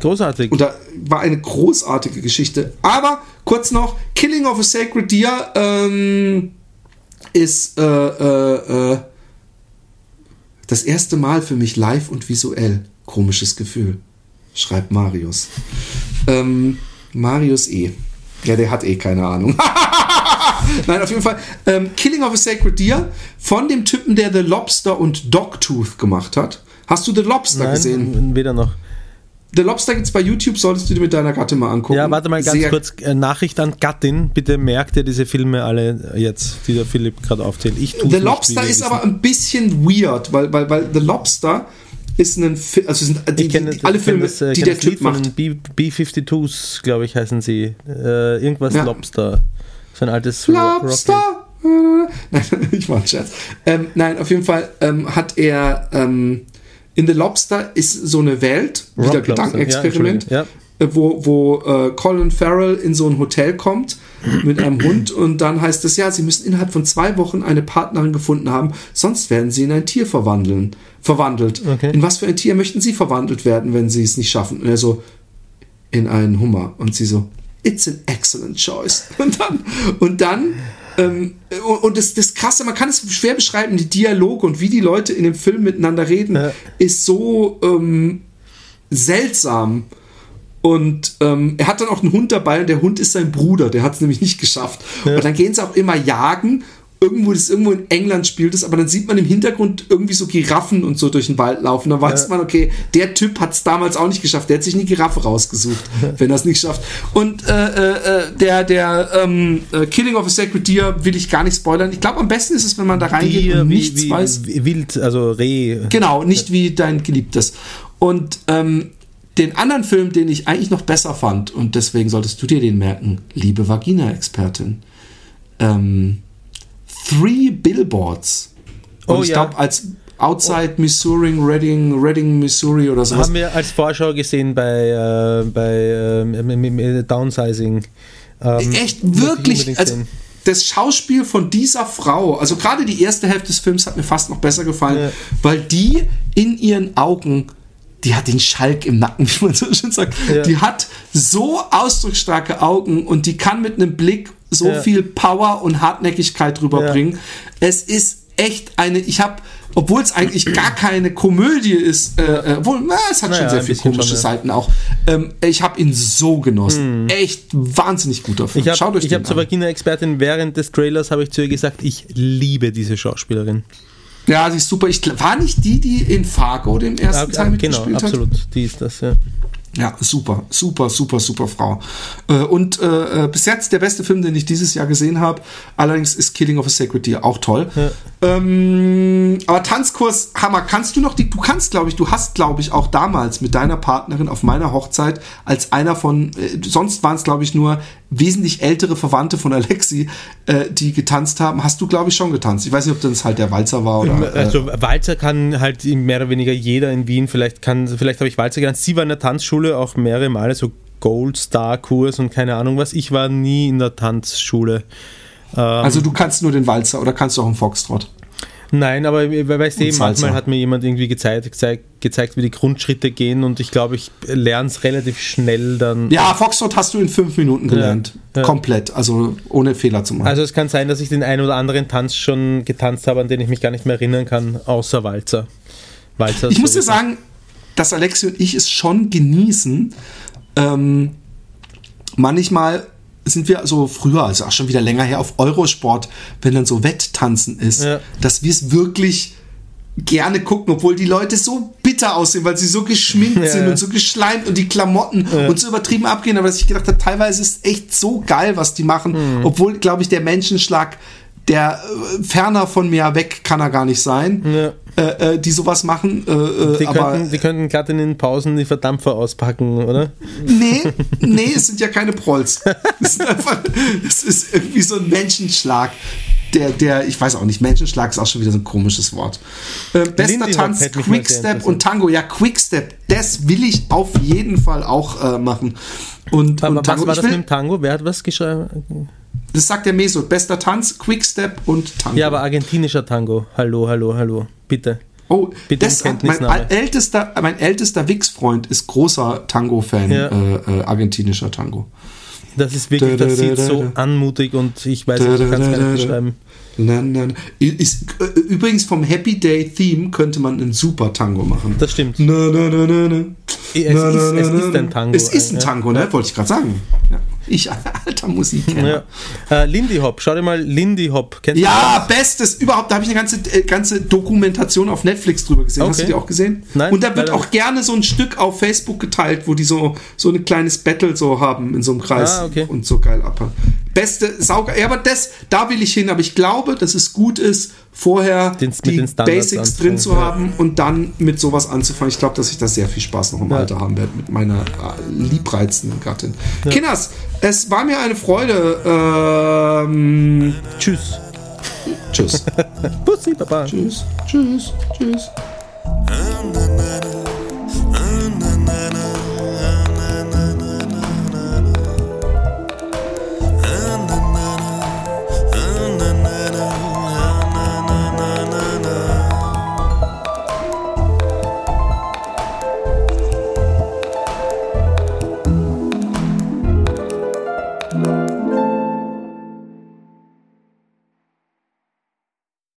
Speaker 5: Großartig.
Speaker 4: Und da war eine großartige Geschichte. Aber kurz noch, Killing of a Sacred Deer ähm, ist äh, äh, äh, das erste Mal für mich live und visuell. Komisches Gefühl, schreibt Marius. Ähm, Marius E. Ja, der hat eh keine Ahnung. Nein, auf jeden Fall. Ähm, Killing of a Sacred Deer von dem Typen, der The Lobster und Dogtooth gemacht hat. Hast du The Lobster
Speaker 5: Nein,
Speaker 4: gesehen?
Speaker 5: weder noch.
Speaker 4: The Lobster gibt's bei YouTube, solltest du dir mit deiner Gattin mal angucken.
Speaker 5: Ja, warte mal ganz
Speaker 4: Sehr-
Speaker 5: kurz. Äh, Nachricht an Gattin. Bitte merkt ihr diese Filme alle jetzt, die der Philipp gerade aufzählt. Ich
Speaker 4: The Lobster ist
Speaker 5: wissen.
Speaker 4: aber ein bisschen weird, weil, weil, weil The Lobster ist ein Film, also sind die,
Speaker 5: kenne
Speaker 4: die, alle Filme,
Speaker 5: das, äh,
Speaker 4: die der Typ macht.
Speaker 5: von B- B-52s, glaube ich, heißen sie. Äh, irgendwas
Speaker 4: Ja.
Speaker 5: Lobster. So ein altes.
Speaker 4: Lobster! Nein, ich war ein Scherz. Ähm, nein, auf jeden Fall ähm, hat er ähm, in The Lobster ist so eine Welt,
Speaker 5: Rock
Speaker 4: wieder
Speaker 5: Lobster.
Speaker 4: Gedankenexperiment,
Speaker 5: Ja,
Speaker 4: wo, wo äh, Colin Farrell in so ein Hotel kommt mit einem Hund und dann heißt es ja, sie müssen innerhalb von zwei Wochen eine Partnerin gefunden haben, sonst werden sie in ein Tier verwandeln, verwandelt.
Speaker 5: Okay.
Speaker 4: In was für ein Tier möchten sie verwandelt werden, wenn sie es nicht schaffen? Und er so, in einen Hummer. Und sie so, it's an excellent choice. Und dann, und dann, ähm, und das, das Krasse, man kann es schwer beschreiben, die Dialoge und wie die Leute in dem Film miteinander reden,
Speaker 5: Ja.
Speaker 4: ist so ähm, seltsam. Und ähm, er hat dann auch einen Hund dabei und der Hund ist sein Bruder, der hat es nämlich nicht geschafft. Und dann gehen sie auch immer jagen. Irgendwo, das irgendwo in England spielt es, aber dann sieht man im Hintergrund irgendwie so Giraffen und so durch den Wald laufen. Dann weiß man, okay, der Typ hat es damals auch nicht geschafft. Der hat sich eine Giraffe rausgesucht, wenn er es nicht schafft. Und äh, äh, äh, der, der ähm, äh, Killing of a Sacred Deer will ich gar nicht spoilern. Ich glaube, am besten ist es, wenn man da reingeht
Speaker 5: Die,
Speaker 4: und
Speaker 5: wie,
Speaker 4: nichts
Speaker 5: wie,
Speaker 4: weiß.
Speaker 5: wie wild, also Reh.
Speaker 4: Genau, nicht wie dein Geliebtes. Und ähm, den anderen Film, den ich eigentlich noch besser fand, und deswegen solltest du dir den merken, liebe Vagina-Expertin, ähm, Three Billboards. Und
Speaker 5: Oh
Speaker 4: ich
Speaker 5: ja.
Speaker 4: glaube, als Outside Missouri, Reading, Reading, Missouri oder sowas.
Speaker 5: Haben wir als Vorschau gesehen bei, äh, bei m- Downsizing. Ähm,
Speaker 4: Echt, wirklich. Also, das Schauspiel von dieser Frau, also gerade die erste Hälfte des Films hat mir fast noch besser gefallen,
Speaker 5: Ja.
Speaker 4: weil die in ihren Augen, die hat den Schalk im Nacken, wie man so schön sagt,
Speaker 5: Ja.
Speaker 4: die hat so ausdrucksstarke Augen und die kann mit einem Blick so
Speaker 5: Ja.
Speaker 4: viel Power und Hartnäckigkeit rüberbringen. Es ist echt eine, ich habe obwohl es eigentlich gar keine Komödie ist, äh, äh, obwohl, na, es hat
Speaker 5: Naja,
Speaker 4: schon sehr viele komische
Speaker 5: schon, ja.
Speaker 4: Seiten auch. Ähm, ich habe ihn so genossen. Echt wahnsinnig guter Film.
Speaker 5: Ich
Speaker 4: Schaut
Speaker 5: habe
Speaker 4: euch
Speaker 5: ich
Speaker 4: den
Speaker 5: hab zur. Vagina-Expertin während des Trailers habe ich zu ihr gesagt, ich liebe diese Schauspielerin.
Speaker 4: Ja, sie ist super. Ich, war nicht die, die in Fargo dem ersten
Speaker 5: Ja,
Speaker 4: Teil
Speaker 5: genau,
Speaker 4: mitgespielt hat?
Speaker 5: absolut. Die ist das, ja.
Speaker 4: Ja, super, super, super, super Frau. Äh, Und äh, äh, bis jetzt der beste Film, den ich dieses Jahr gesehen habe. Allerdings ist Killing of a Sacred Deer auch toll. Ähm, aber Tanzkurs, Hammer, kannst du noch die, du kannst, glaube ich, du hast, glaube ich, auch damals mit deiner Partnerin auf meiner Hochzeit als einer von, äh, sonst waren es, glaube ich, nur wesentlich ältere Verwandte von Alexi, äh, die getanzt haben. Hast du, glaube ich, schon getanzt. Ich weiß nicht, ob das halt der Walzer war oder. Äh,
Speaker 5: Also Walzer kann halt mehr oder weniger jeder in Wien, vielleicht kann, vielleicht habe ich Walzer gelernt. Sie war in der Tanzschule auch mehrere Male, so Gold Star Kurs und keine Ahnung was. Ich war nie in der Tanzschule.
Speaker 4: also du kannst nur den Walzer oder kannst du auch einen Foxtrot?
Speaker 5: Nein, aber weißt du, manchmal hat mir jemand irgendwie gezeigt, gezeigt, gezeigt, wie die Grundschritte gehen und ich glaube, ich lerne es relativ schnell dann.
Speaker 4: Ja, Foxtrot hast du in fünf Minuten gelernt.
Speaker 5: Ja.
Speaker 4: Komplett, also ohne Fehler zu machen.
Speaker 5: Also es kann sein, dass ich den einen oder anderen Tanz schon getanzt habe, an den ich mich gar nicht mehr erinnern kann, außer Walzer. Walzer
Speaker 4: ich muss dir sagen, dass Alexi und ich es schon genießen. Ähm, manchmal sind wir so früher, also auch schon wieder länger her, auf Eurosport, wenn dann so Wetttanzen ist,
Speaker 5: Ja.
Speaker 4: dass wir es wirklich gerne gucken, obwohl die Leute so bitter aussehen, weil sie so geschminkt
Speaker 5: Ja,
Speaker 4: sind
Speaker 5: ja.
Speaker 4: und so geschleimt und die Klamotten und so übertrieben abgehen. Aber dass ich gedacht habe, teilweise ist echt so geil, was die machen,
Speaker 5: Mhm.
Speaker 4: obwohl, glaube ich, der Menschenschlag, der äh, ferner von mir weg kann er gar nicht sein,
Speaker 5: Ja.
Speaker 4: Äh, äh, die sowas machen. Äh, äh,
Speaker 5: Die
Speaker 4: aber
Speaker 5: könnten, die könnten gerade in den Pausen die Verdampfer auspacken, oder?
Speaker 4: nee, nee, es sind ja keine Prolls. Es ist einfach, es ist irgendwie so ein Menschenschlag. Der, der, ich weiß auch nicht, Menschenschlag ist auch schon wieder so ein komisches Wort. Äh, bester
Speaker 5: Lindy
Speaker 4: Tanz, Quickstep und Tango. Ja, Quickstep, das will ich auf jeden Fall auch äh, machen. Und,
Speaker 5: Aber
Speaker 4: und
Speaker 5: was
Speaker 4: Tango,
Speaker 5: war
Speaker 4: ich
Speaker 5: das
Speaker 4: will,
Speaker 5: mit dem Tango? Wer hat was geschrieben?
Speaker 4: Das sagt der Mesut, bester Tanz, Quickstep und Tango.
Speaker 5: Ja, aber argentinischer Tango. Hallo, hallo, hallo. Bitte.
Speaker 4: Oh,
Speaker 5: Bitte
Speaker 4: das, mein, ältester, mein ältester Wix-Freund ist großer Tango-Fan,
Speaker 5: Ja.
Speaker 4: äh, äh, argentinischer Tango.
Speaker 5: Das ist wirklich,
Speaker 4: Da, da,
Speaker 5: das
Speaker 4: da,
Speaker 5: sieht so anmutig und ich weiß nicht, ich kann es gar nicht beschreiben.
Speaker 4: Na, na. Ist, äh, übrigens vom Happy Day Theme könnte man einen super Tango machen.
Speaker 5: Das stimmt.
Speaker 4: Na, na, na, na, na.
Speaker 5: Es,
Speaker 4: Na,
Speaker 5: ist,
Speaker 4: na,
Speaker 5: es ist ein Tango.
Speaker 4: Es ist ein
Speaker 5: ja.
Speaker 4: Tango, ne? Wollte ich gerade sagen. Ja. Ich, alter Musikkenner.
Speaker 5: Ja. Äh, Lindy Hop, schau dir mal Lindy Hop. Kennst
Speaker 4: Ja, bestes überhaupt. Da habe ich eine ganze, äh, ganze Dokumentation auf Netflix drüber gesehen. Hast du
Speaker 5: Okay.
Speaker 4: die auch gesehen?
Speaker 5: Nein,
Speaker 4: Und da wird auch gerne so ein Stück auf Facebook geteilt, wo die so, so ein kleines Battle so haben in so einem Kreis
Speaker 5: Ah, okay.
Speaker 4: und so geil ab. Beste Sauger. Ja, aber das, da will ich hin. Aber ich glaube, dass es gut ist, vorher
Speaker 5: Den-
Speaker 4: die
Speaker 5: den
Speaker 4: Basics drin zu
Speaker 5: ja.
Speaker 4: haben und dann mit sowas anzufangen. Ich glaube, dass ich da sehr viel Spaß noch im
Speaker 5: Ja.
Speaker 4: Alter haben werde mit meiner äh, liebreizenden Gattin. Kinders, es war mir eine Freude. Ähm,
Speaker 5: Tschüss.
Speaker 4: tschüss.
Speaker 5: Pussy, Papa.
Speaker 4: tschüss. Tschüss. Tschüss.